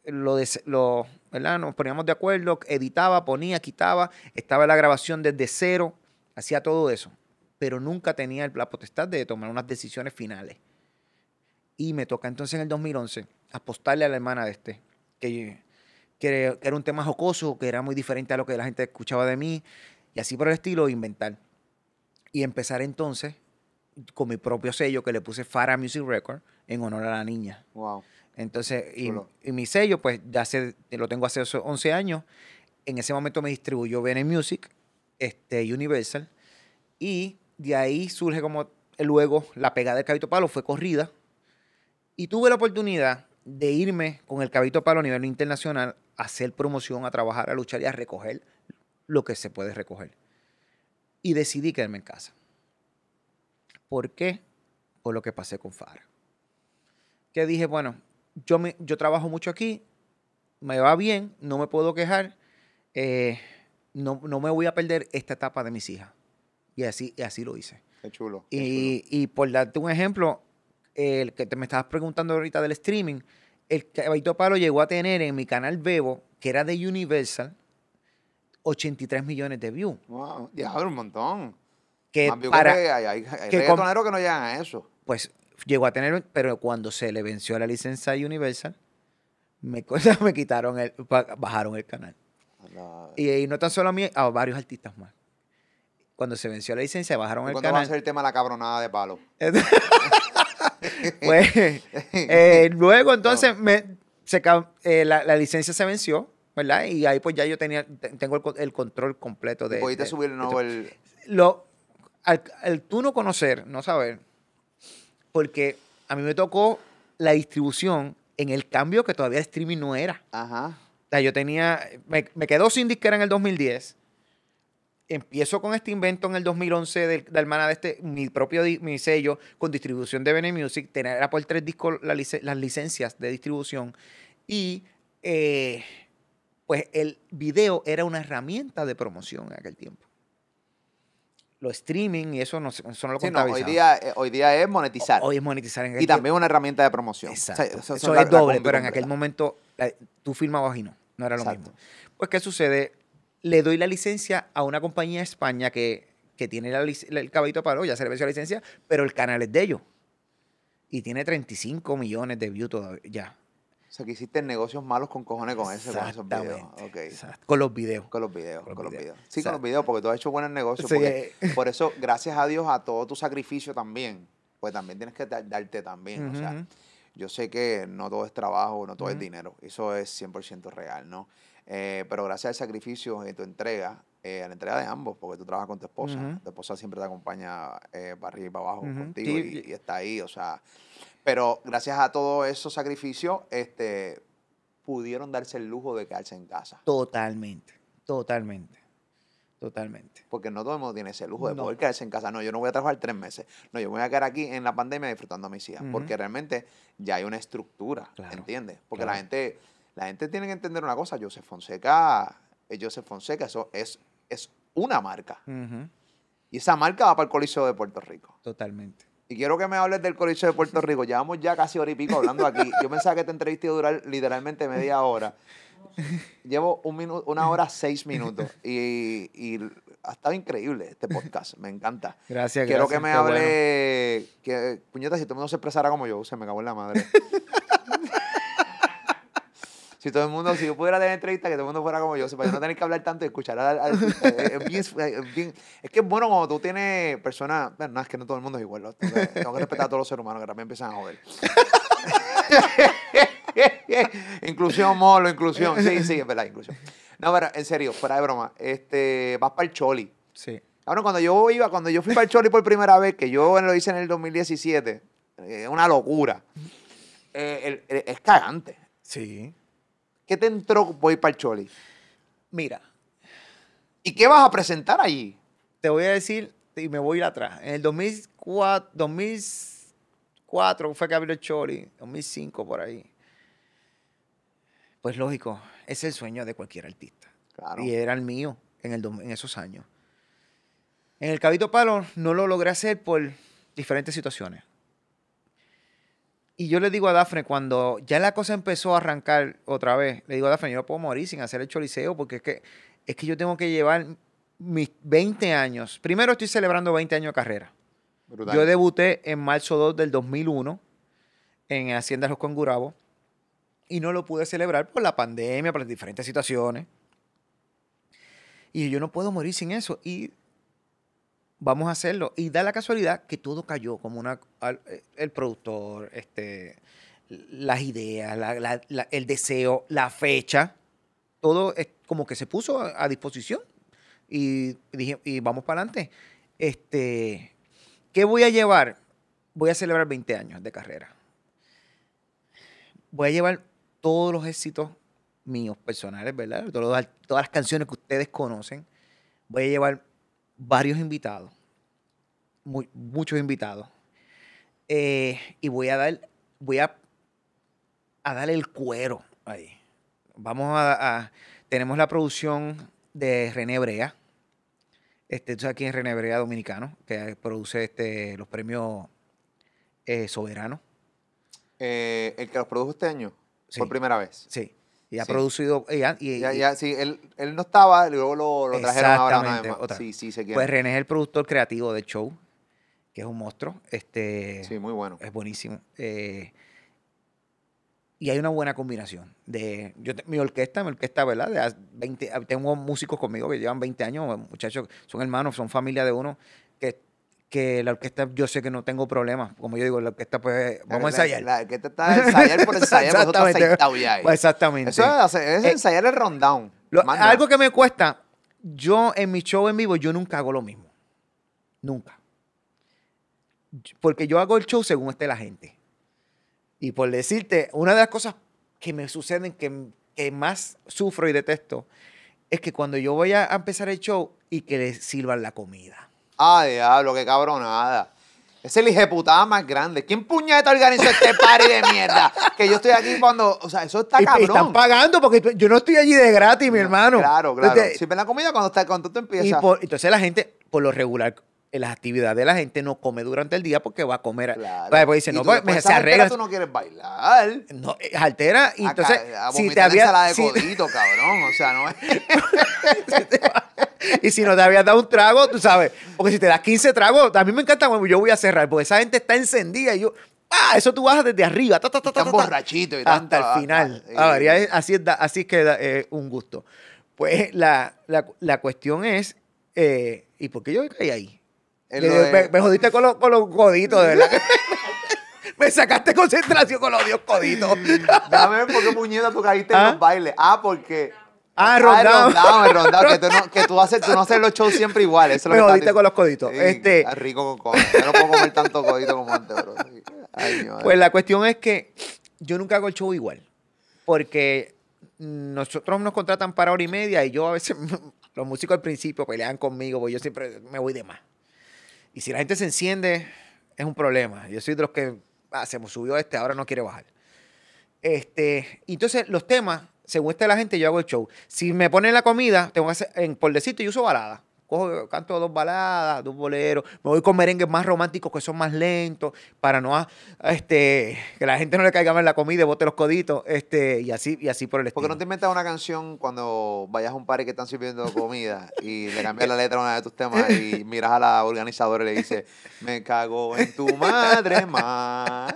lo, des- lo ¿verdad? Nos poníamos de acuerdo, editaba, ponía, quitaba, estaba la grabación desde cero, hacía todo eso, pero nunca tenía la potestad de tomar unas decisiones finales. Y me toca entonces en el 2011 apostarle a la hermana de este, que, que era un tema jocoso, que era muy diferente a lo que la gente escuchaba de mí, y así por el estilo, inventar. Y empezar entonces con mi propio sello que le puse Farah Music Record en honor a la niña. Wow. Entonces, y, mi sello, pues ya hace, lo tengo hace oso- 11 años. En ese momento me distribuyó Bene Music, este, Universal. Y de ahí surge como luego la pegada del Cabito Palo, fue corrida. Y tuve la oportunidad de irme con el Cabito Palo a nivel internacional a hacer promoción, a trabajar, a luchar y a recoger lo que se puede recoger. Y decidí quedarme en casa. ¿Por qué? Por lo que pasé con Farah. Que dije, bueno, yo, me, yo trabajo mucho aquí, me va bien, no me puedo quejar, eh, no, no me voy a perder esta etapa de mis hijas. Y así, y así lo hice. Qué chulo. qué chulo. Y, y por darte un ejemplo, el que te me estabas preguntando ahorita del streaming, el Caballito Palo llegó a tener en mi canal Bebo, que era de Universal, 83 millones de views. Wow, diablo, un montón. Que Más para, que hay, hay, hay que no llegan a eso. pues llegó a tener, pero cuando se le venció la licencia a Universal, me, me quitaron el, bajaron el canal. La- Y, y no tan solo a mí, a varios artistas más. Cuando se venció la licencia, bajaron ¿Y el ¿Cuándo va a canal. ser el tema de la cabronada de palo? Pues, eh, luego entonces me, se ca- eh, la, la licencia se venció, ¿verdad? Y ahí pues ya yo tenía, te- tengo el, co- el control completo de... Pudiste subir todo. el... Lo, al, al tú no conocer, no saber, porque a mí me tocó la distribución en el cambio que todavía el streaming no era. Ajá. O sea, yo tenía, me, me quedó sin disquera en el 2010. Empiezo con este invento en el 2011 de, de hermana de este, mi propio mi sello con distribución de Bene Music. Tenía, era por tres discos la lic- las licencias de distribución. Y eh, pues el video era una herramienta de promoción en aquel tiempo. Lo streaming y eso no, eso no lo Sí, no, hoy, día, eh, hoy día es monetizar. Hoy es monetizar en aquel y también una herramienta de promoción. Exacto. O sea, Eso, es la doble, pero en aquel momento la- tú firmabas y no, no era lo Exacto. mismo. Pues, ¿qué sucede? Le doy la licencia a una compañía de España que, que tiene la el caballito palo, ya se le venció la licencia, pero el canal es de ellos. Y tiene 35 millones de views todavía, ya. O sea, que hiciste negocios malos con cojones con ese, con esos videos. Exactamente, Ok. exacto. Con los videos. Con los videos, Con con, los los videos. videos. Sí, con los videos, porque tú has hecho buenos negocios. Sí, porque- eh. por eso, gracias a Dios, a todo tu sacrificio también, pues también tienes que dar- darte también. O sea, yo sé que no todo es trabajo, no todo es dinero. Eso es 100% real, ¿no? Eh, pero gracias al sacrificio y tu entrega, eh, a la entrega de ambos, porque tú trabajas con tu esposa. Tu esposa siempre te acompaña eh, para arriba y para abajo contigo Sí, y, y está ahí, o sea. Pero gracias a todos esos sacrificios, este, pudieron darse el lujo de quedarse en casa. Totalmente, totalmente, totalmente. Porque no todo el mundo tiene ese lujo de No. poder quedarse en casa. No, yo no voy a trabajar tres meses. No, yo me voy a quedar aquí en la pandemia disfrutando a mis hijas. Porque realmente ya hay una estructura, Claro, ¿entiendes? Porque claro. la gente la gente tiene que entender una cosa. Joseph Fonseca, eh, Joseph Fonseca, eso es, es una marca. Y esa marca va para el Coliseo de Puerto Rico. Totalmente. Y quiero que me hables del Coliseo de Puerto Rico. Llevamos ya casi hora y pico hablando aquí. Yo pensaba que esta entrevista iba a durar literalmente media hora. Llevo un minuto, una hora seis minutos. Y, y ha estado increíble este podcast. Me encanta. Gracias, Quiero gracias, que me qué bueno. hable. Que, puñeta, si todo el mundo se expresara como yo, se me acabó en la madre. Si todo el mundo, si yo pudiera tener entrevista, que todo el mundo fuera como yo, para yo no tener que hablar tanto y escuchar al. al- eh, es, bien, es bien- es que es bueno cuando tú tienes personas. Bueno, no, es que no todo el mundo es igual. Tengo que, tengo que respetar a todos los seres humanos que también empiezan a joder. inclusión, molo, inclusión. Sí, sí, es verdad, inclusión. No, pero en serio, fuera de broma. Este, vas para el Choli. Sí. Ahora, cuando yo iba, cuando yo fui para el Choli por primera vez, que yo lo hice en el 2017, es una locura. Eh, el- el- es cagante. Sí. ¿Qué te entró ir para el Choli? Mira, ¿Y qué vas a presentar allí? te voy a decir, y me voy a ir atrás. En el 2004, 2004 fue que abrió el Choli, 2005 por ahí. Pues lógico, es el sueño de cualquier artista. Claro. Y era el mío en, el, en esos años. En el Cabito Palo no lo logré hacer por diferentes situaciones. Y yo le digo a Dafne, cuando ya la cosa empezó a arrancar otra vez, le digo a Dafne, yo no puedo morir sin hacer el choliseo porque es que, es que yo tengo que llevar mis 20 años. Primero estoy celebrando 20 años de carrera. Brutal. Yo debuté en marzo 2 del 2001 en Hacienda Los Congurabo y no lo pude celebrar por la pandemia, por las diferentes situaciones. Y yo no puedo morir sin eso y vamos a hacerlo. Y da la casualidad que todo cayó como una eh, el productor, este las ideas, la- el deseo, la fecha, todo es como que se puso a, a disposición y dije y vamos para adelante. Este, ¿qué voy a llevar? Voy a celebrar 20 años de carrera. Voy a llevar todos los éxitos míos personales, ¿verdad? Todos los- todas las canciones que ustedes conocen. Voy a llevar varios invitados, mu- muchos invitados. Eh, y voy a dar, voy a, a darle el cuero ahí. Vamos a, a- tenemos la producción de René Brea. Este, tú sabes quién es René Brea dominicano, que produce este, los premios eh, soberanos. Eh, el que los produjo este año, Sí. por primera vez. Sí. Y ha Sí. producido. y Ya, sí, él, él no estaba, luego lo, lo trajeron ahora Exactamente, más. otra. Sí, sí, se quiere. pues René es el productor creativo del show, que es un monstruo. Este, sí, muy bueno. Es buenísimo. Eh, y hay una buena combinación. De, yo mi orquesta, mi orquesta, ¿verdad? De hace 20, tengo músicos conmigo que llevan 20 años, muchachos, son hermanos, son familia de uno, que, que la orquesta yo sé que no tengo problemas. Como yo digo, la orquesta pues vamos a La- ensayar. La, que te está ensayar por ensayar, está Exactamente. aceitado ya ahí. Pues exactamente. Eso es, Eh, ensayar el rundown. Lo- algo que me cuesta, yo en mi show en vivo, yo nunca hago lo mismo. Nunca. Porque yo hago el show según esté la gente. Y por decirte, una de las cosas que me suceden, que, que más sufro y detesto, es que cuando yo voy a empezar el show y que le sirvan la comida. Ah, diablo, qué cabronada. Es el hijeputada más grande. ¿Quién puñeta organizó este party de mierda? Que yo estoy aquí cuando. O sea, eso está Y- y cabrón. están pagando porque tú- yo no estoy allí de gratis, mi hermano. Claro, claro. Entonces, Sirven la comida cuando, está, cuando tú Y empiezas. por- entonces la gente, por lo regular, en las actividades de la gente no come durante el día porque va a comer. Claro. Pues, dice, Y no, pues, se arregla. Tú no quieres bailar. No, eh, altera. Y entonces, a si te había. de si- codito, cabrón. O sea, no es. y si no te habías dado un trago, tú sabes. Porque si te das 15 tragos, a mí me encanta, bueno, yo voy a cerrar, porque esa gente está encendida y yo. Ah, eso tú bajas desde arriba. ta, ta, ta, ta, Tan ta, ta, borrachito y hasta el ah, final. ah, A ver, ya es- así, es, así es que da eh, un gusto. Pues la, la, la cuestión es, eh, ¿y por qué yo caí ahí? Le de- me, me jodiste con los, con los coditos, de verdad. me sacaste concentración con los dios coditos. Ver por qué puñeta tú caíste en ¿Ah? los bailes. Ah, porque. Ah, el rondado. el rondado, que tú no, que tú haces, tú no haces los shows siempre igual. Eso Me jodiste con los coditos. Sí, Este- rico con cojones. Yo no puedo comer tanto codito como antes, bro. Ay, madre. Pues la cuestión es que yo nunca hago el show igual. Porque nosotros nos contratan para hora y media y yo a veces, los músicos al principio pelean conmigo, porque yo siempre me voy de más. Y si la gente se enciende, es un problema. Yo soy de los que, ah, se me subió este, ahora no quiere bajar. Este, entonces los temas, según esté la gente, yo hago el show. Si me ponen la comida, tengo que hacer, en, por decirte, yo uso balada. Cojo, canto dos baladas, dos boleros. Me voy con merengues más románticos que son más lentos, para no a- este, que la gente no le caiga mal la comida y bote los coditos. Este, y así, y así por el ¿Por qué estilo. no te inventas una canción cuando vayas a un party que están sirviendo comida y le cambias la letra a una de tus temas y miras a la organizadora y le dices, me cago en tu madre más?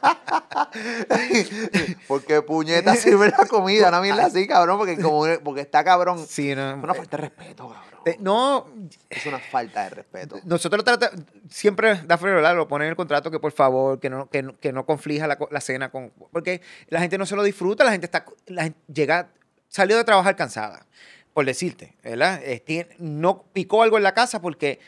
porque puñeta sirve la comida, no mierda así, cabrón, porque como porque está cabrón. Sí, no, Es una falta de respeto, cabrón. eh, no, Es una falta de respeto. Nosotros trata, siempre da lo pone en el contrato que por favor, que no, que no, que no conflija la, la cena con. Porque la gente no se lo disfruta, la gente está. La gente llega, salió de trabajar cansada, por decirte, ¿verdad? Eh, no picó algo en la casa porque.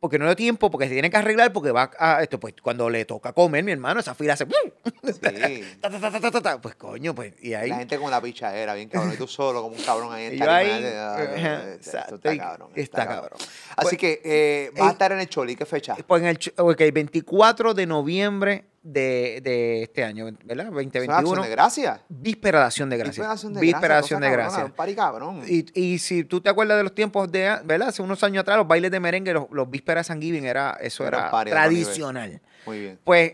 Porque no dio tiempo, porque se tiene que arreglar, porque va a esto, pues cuando le toca comer, mi hermano, esa fila hace. Sí. ta, ta, ta, ta, ta, ta, ta. Pues coño, pues, y ahí. La gente con la pichadera, bien cabrón. Y tú solo, como un cabrón ahí en tarima, ah, Está cabrón. está cabrón. Así Pues, que eh, vas a eh, estar en el Choli, ¿qué fecha? Pues en el, ok, 24 de noviembre de, de este año, ¿verdad? ¿Es una acción 2021. de gracia? Víspera de acción de gracias. Víspera de acción de gracias. Y, y si tú te acuerdas de los tiempos de, ¿verdad? Hace unos años atrás, los bailes de merengue, los, los vísperas de San Giving, era, eso Era era, tradicional. Muy bien. Pues,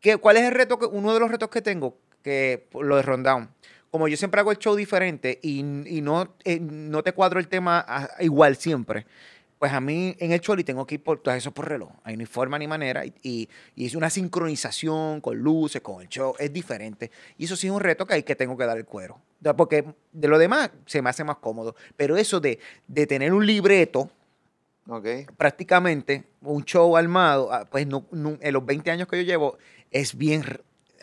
¿qué, ¿cuál es el reto? Que, uno de los retos que tengo, que lo de Rundown. Como yo siempre hago el show diferente y, y no, eh, no te cuadro el tema a- igual siempre, pues a mí en el Choli tengo que ir por todo eso por reloj. Hay ni forma ni manera. Y, y, y es una sincronización con luces, con el show. Es diferente. Y eso sí es un reto que hay que tengo que dar el cuero. Porque de lo demás se me hace más cómodo. Pero eso de, de tener un libreto, prácticamente, un show armado, ah, pues no, no- en los 20 años que yo llevo, es bien,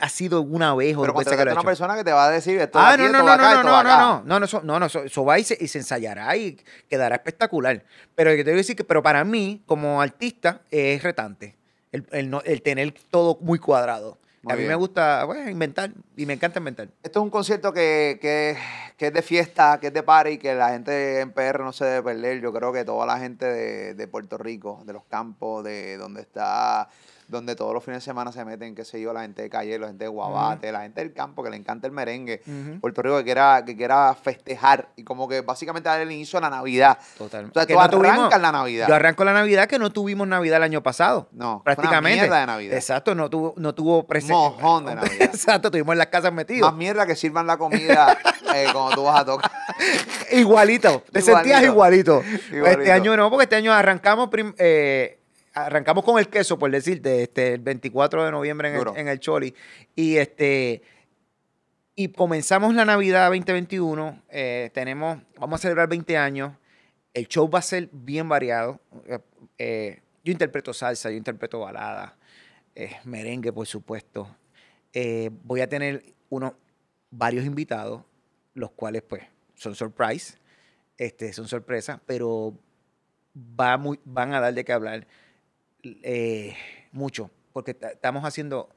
ha sido una vez o Pero dos veces que lo una hecho. persona que te va a decir esto Ah, no, no, no, no, no, no, no, no, no, eso, no, no, eso, eso va y se, y se ensayará y quedará espectacular. Pero yo te voy a decir que, pero para mí, como artista, es retante el, el el tener todo muy cuadrado. Muy a mí bien. me gusta pues, inventar y me encanta inventar. Esto es un concierto que, que, que es de fiesta, que es de party, que la gente en PR no se debe perder. Yo creo que toda la gente de, de Puerto Rico, de los campos, de donde está, donde todos los fines de semana se meten, qué sé yo, la gente de calle, la gente de Guabate, la gente del campo que le encanta el merengue. Ujú. Puerto Rico que quiera, que quiera festejar y como que básicamente dar el inicio a la Navidad. Totalmente. O sea, Que tú no tuvimos- arrancas la Navidad. Yo arranco la Navidad que no tuvimos Navidad el año pasado. No, fue una prácticamente. mierda de Navidad. Exacto, no tuvo, no tuvo presente. Mojón de Navidad. Exacto, estuvimos en las casas metidos. Más mierda que sirvan la comida eh, cuando tú vas a tocar. Igualito, te sentías igualito. Igualito. Este año no, porque este año arrancamos eh, arrancamos con el queso, por decirte, este, el 24 de noviembre en el, en el Choli. Y este y comenzamos la Navidad 2021. eh, tenemos, vamos a celebrar 20 años. El show va a ser bien variado. Eh, eh, yo interpreto salsa, yo interpreto balada, eh, merengue, por supuesto. Eh, voy a tener unos varios invitados, los cuales pues son surprise, este, son sorpresas, pero va muy, van a dar de qué hablar eh, mucho, porque ta- estamos haciendo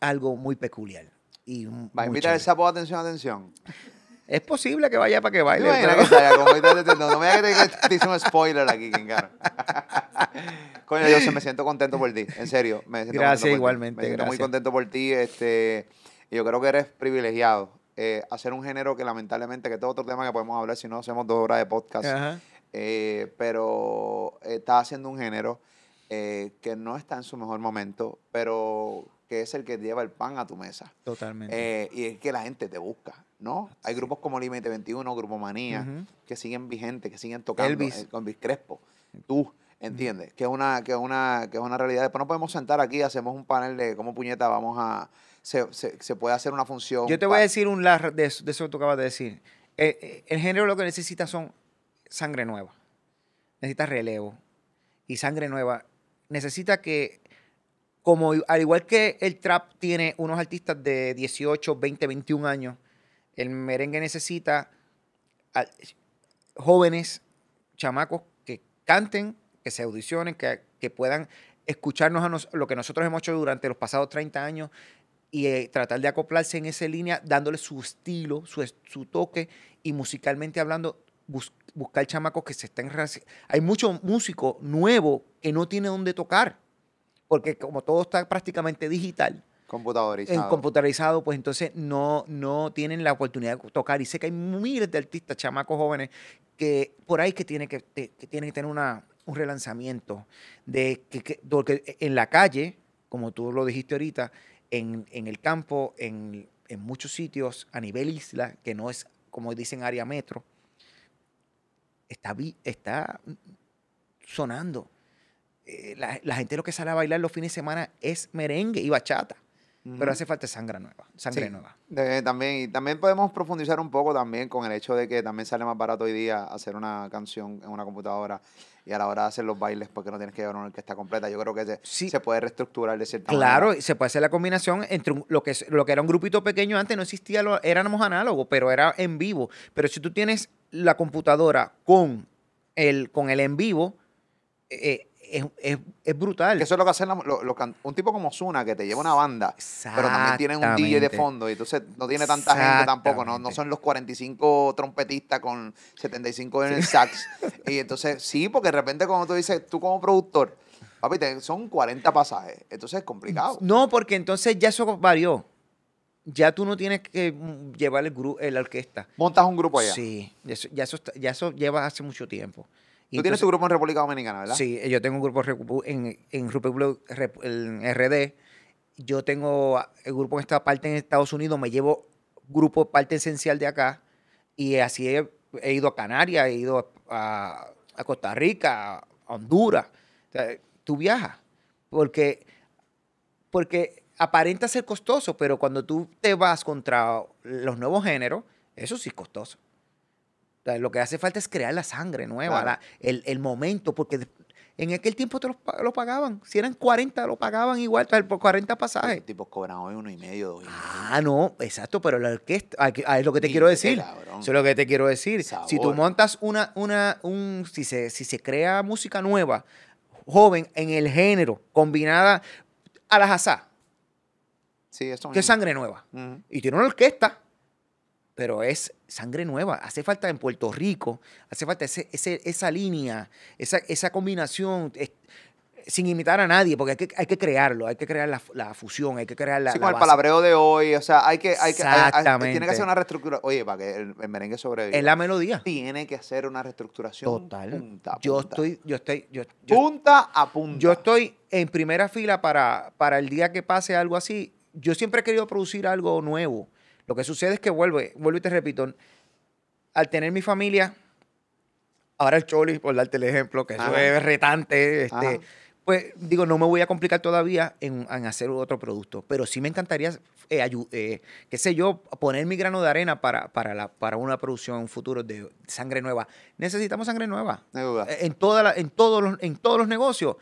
algo muy peculiar. Y Va a invitar el sapo, atención, atención. Es posible que vaya para que baile. Imagina pero- que salga como ahorita te- no, no me digas que te, hice un spoiler aquí, King Caro. Coño, yo se me siento contento por ti, en serio. Me siento Gracias, igualmente, Me siento muy contento por ti. Este, yo creo que eres privilegiado. Eh, hacer un género que lamentablemente, que este es otro tema que podemos hablar si no hacemos dos horas de podcast. Ajá. Eh, pero está haciendo un género eh, que no está en su mejor momento, pero que es el que lleva el pan a tu mesa. Totalmente. Eh, y es que la gente te busca, ¿no? Hay grupos como Límite 21, Grupo Manía, que siguen vigentes, que siguen tocando. Elvis. con Luis Crespo. Tú, ¿entiendes? Que es una, que es una, que es una realidad. Después nos podemos sentar aquí, hacemos un panel de cómo puñeta vamos a. Se, se, se puede hacer una función. Yo te voy a decir un lar de eso, de eso que tú acabas de decir. Eh, el género lo que necesita son sangre nueva. Necesita relevo. Y sangre nueva. Necesita que, como al igual que el trap tiene unos artistas de 18, 20, 21 años, El merengue necesita a- jóvenes, chamacos que canten, que se audicionen, que, que puedan escucharnos a nos- lo que nosotros hemos hecho durante los pasados 30 años y eh, tratar de acoplarse en esa línea, dándole su estilo, su, su toque y musicalmente hablando, bus- buscar chamacos que se estén... Hay muchos músicos nuevos que no tienen dónde tocar, porque como todo está prácticamente digital, Computadorizado. en computarizado, pues entonces no, no tienen la oportunidad de tocar. Y sé que hay miles de artistas, chamacos jóvenes, que por ahí que tienen que, que tienen que tener una, un relanzamiento. De que, que- porque en la calle, como tú lo dijiste ahorita, en, en el campo, en, en muchos sitios, a nivel isla, que no es, como dicen, área metro, está, está sonando. Eh, la, la gente lo que sale a bailar los fines de semana es merengue y bachata. Pero Ujú. hace falta sangre nueva. Sangre Sí. nueva. De- también, y también podemos profundizar un poco también con el hecho de que también sale más barato hoy día hacer una canción en una computadora y a la hora de hacer los bailes porque no tienes que llevar una orquesta completa. Yo creo que se, Sí. se puede reestructurar de cierta Claro, manera. se puede hacer la combinación entre un- lo, que, lo que era un grupito pequeño antes, no existía, lo, éramos análogos, pero era en vivo. Pero si tú tienes la computadora con el, con el en vivo, eh, es, es- es brutal. Que eso es lo que hacen lo- lo un tipo como Zuna que te lleva una banda, pero también tienen un DJ de fondo y entonces no tiene tanta gente tampoco, no, no son los 45 trompetistas con 75 en el sax. y entonces sí, porque de repente como tú dices, tú como productor, papi, te- son 40 pasajes, entonces es complicado. No, porque entonces ya eso varió. Ya tú no tienes que mm, llevar el grupo, la orquesta. Montas un grupo allá. Sí, eso- ya, eso está- ya eso lleva hace mucho tiempo. Y Tú tienes tu grupo en República Dominicana, ¿verdad? Sí, yo tengo un grupo en, en, en RD. Yo tengo el grupo en esta parte en Estados Unidos. Me llevo grupo parte esencial de acá. Y así he, he ido a Canarias, he ido a, a Costa Rica, a Honduras. O sea, tú viajas. Porque, porque aparenta ser costoso, pero cuando tú te vas contra los nuevos géneros, eso sí es costoso. O sea, lo que hace falta es crear la sangre nueva, Claro. la- el, el momento, porque en aquel tiempo te lo, lo pagaban. Si eran 40, lo pagaban igual, por 40 pasajes. Los tipos cobran hoy uno y medio, dos y medio. Ah, no, exacto, pero la orquesta, ah, ah, es lo que te quiero decir. Eso es lo que te quiero decir. Si tú montas una, una, un, si se, si se crea música nueva, joven, en el género, combinada a las asá, Sí, eso que es sangre nueva. Y tiene una orquesta, pero es sangre nueva. Hace falta en Puerto Rico, hace falta ese, ese- esa línea, esa, esa combinación, es- sin imitar a nadie, porque hay que, hay que crearlo, hay que crear la, la fusión, hay que crear la. Sí, la con el base. palabreo de hoy, o sea, hay que, hay que, hay- tiene que Exactamente. hacer una reestructura. Oye, para que el, el merengue sobreviva. Es la melodía. tiene que hacer una reestructuración Total. punta a yo estoy, yo estoy, yo, yo- punta a punta. yo estoy en primera fila para, para el día que pase algo así. Yo siempre he querido producir algo nuevo. Lo que sucede es que vuelve, vuelvo y te repito, al tener mi familia, ahora el Choli, por darte el ejemplo, que eso es retante, este, Ajá. pues digo, no me voy a complicar todavía en, en hacer otro producto, pero sí me encantaría, eh, eh, qué sé yo, poner mi grano de arena para, para, la, para una producción futuro de sangre nueva. Necesitamos sangre nueva. No hay duda. En, toda la- en, todos los, en todos los negocios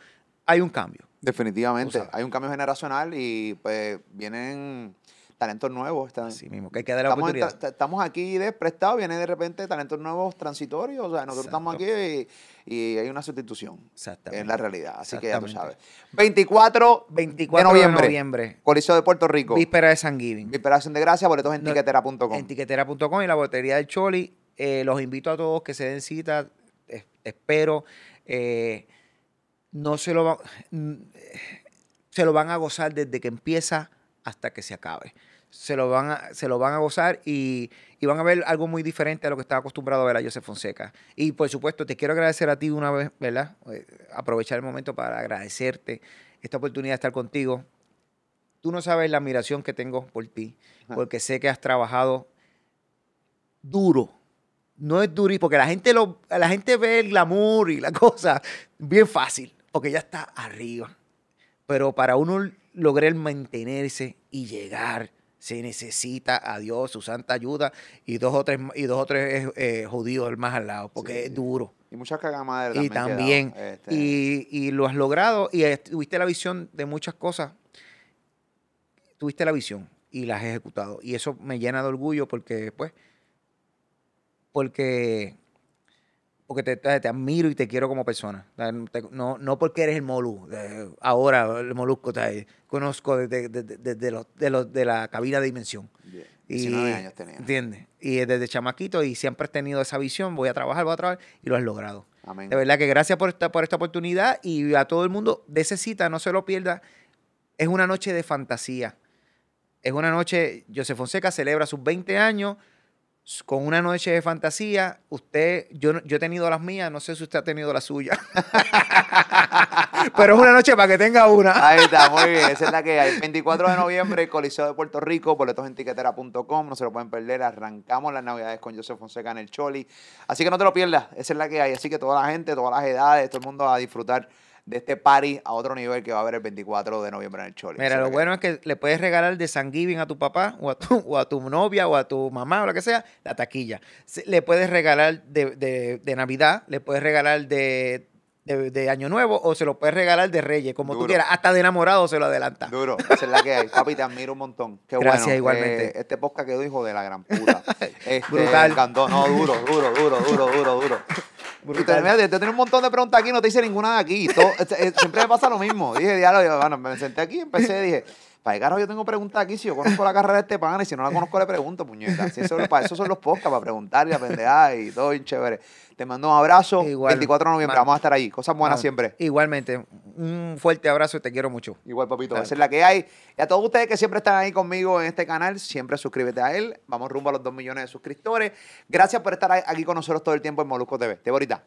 hay un cambio. Definitivamente. Hay un cambio generacional y pues vienen talentos nuevos. Están- Así mismo, que hay que dar la estamos, oportunidad. estamos aquí desprestados, vienen de repente talentos nuevos transitorios. O sea, nosotros estamos aquí y, y hay una sustitución. Exactamente. En la realidad. Así que ya tú sabes. 24, 24 de de noviembre. Coliseo de Puerto Rico. Víspera de San Giving. Visperación de gracia, boletos en No, tiquetera.com. En tiquetera.com y la botería del Choli. Eh, los invito a todos que se den cita. Es- espero. eh, no se lo, va- se lo van a gozar desde que empieza hasta que se acabe. Se lo van a, se lo van a gozar y, y van a ver algo muy diferente a lo que estaba acostumbrado a ver a Joseph Fonseca. Y por supuesto, te quiero agradecer a ti una vez, ¿verdad? Eh, aprovechar el momento para agradecerte esta oportunidad de estar contigo. Tú no sabes la admiración que tengo por ti, Ajá. porque sé que has trabajado duro. No es duro, porque la gente, lo, la gente ve el glamour y la cosa bien fácil, porque ya está arriba. Pero para uno lograr mantenerse y llegar, se necesita a Dios, su santa ayuda y dos o tres, y dos o tres eh, judíos más al lado, porque Sí. es duro. Y muchas cagamadres Y también. este, y, y lo has logrado y eh, tuviste la visión de muchas cosas. Tuviste la visión, y las he ejecutado. Y eso me llena de orgullo porque, pues, porque, porque te, te admiro y te quiero como persona. No, no porque eres el Molu. Ahora, el Molusco, te, conozco desde, de, los, de, la cabina de dimensión. Y, años tenía. ¿Entiendes? Y desde chamaquito y siempre has tenido esa visión, voy a trabajar, voy a trabajar, y lo has logrado. Amén. De verdad que gracias por esta, por esta oportunidad y a todo el mundo de esa cita, no se lo pierda. Es una noche de fantasía. Es una noche, José Fonseca celebra sus 20 años con una noche de fantasía. Usted, yo, yo he tenido las mías, no sé si usted ha tenido la suya. Pero es una noche para que tenga una. Ahí está, muy bien. Esa es la que hay. 24 de noviembre, Coliseo de Puerto Rico, boletos en tiquetera.com. No se lo pueden perder. Arrancamos las navidades con José Fonseca en el Choli. Así que no te lo pierdas. Esa es la que hay. Así que toda la gente, todas las edades, todo el mundo va a disfrutar de este party a otro nivel que va a haber el 24 de noviembre en el Choli. Mira, lo bueno es que le puedes regalar de San Giving a tu papá o a tu, o a tu novia o a tu mamá o lo que sea, la taquilla. Le puedes regalar de, de Navidad, le puedes regalar de, de, Año Nuevo o se lo puedes regalar de Reyes, como tú quieras. Hasta de enamorado se lo adelanta. Duro, esa es la que hay. Papi, te admiro un montón. Qué Gracias, igualmente. este podcast quedó hijo de la gran puta. Este, Brutal. Encantó. No, duro, duro, duro, duro, duro, duro. Y te, mira, te, tengo un montón de preguntas aquí, no te hice ninguna de aquí. Este, eh, siempre me pasa lo mismo. Dije, diálogo, bueno, me senté aquí, empecé, dije, para carajo yo tengo preguntas aquí, si yo conozco la carrera de este pan y si no la conozco le pregunto, puñeta. Si eso, para eso son los podcasts, para preguntar y aprender y todo bien chévere. Te mando un abrazo. 24 de noviembre, vamos a estar ahí. Cosas buenas siempre. Igualmente, un fuerte abrazo y te quiero mucho. Igual, papito, esa es la que hay. Y a todos ustedes que siempre están ahí conmigo en este canal, siempre suscríbete a él. Vamos rumbo a los 2 millones de suscriptores. Gracias por estar aquí con nosotros todo el tiempo en Molusco TV. Te ahorita.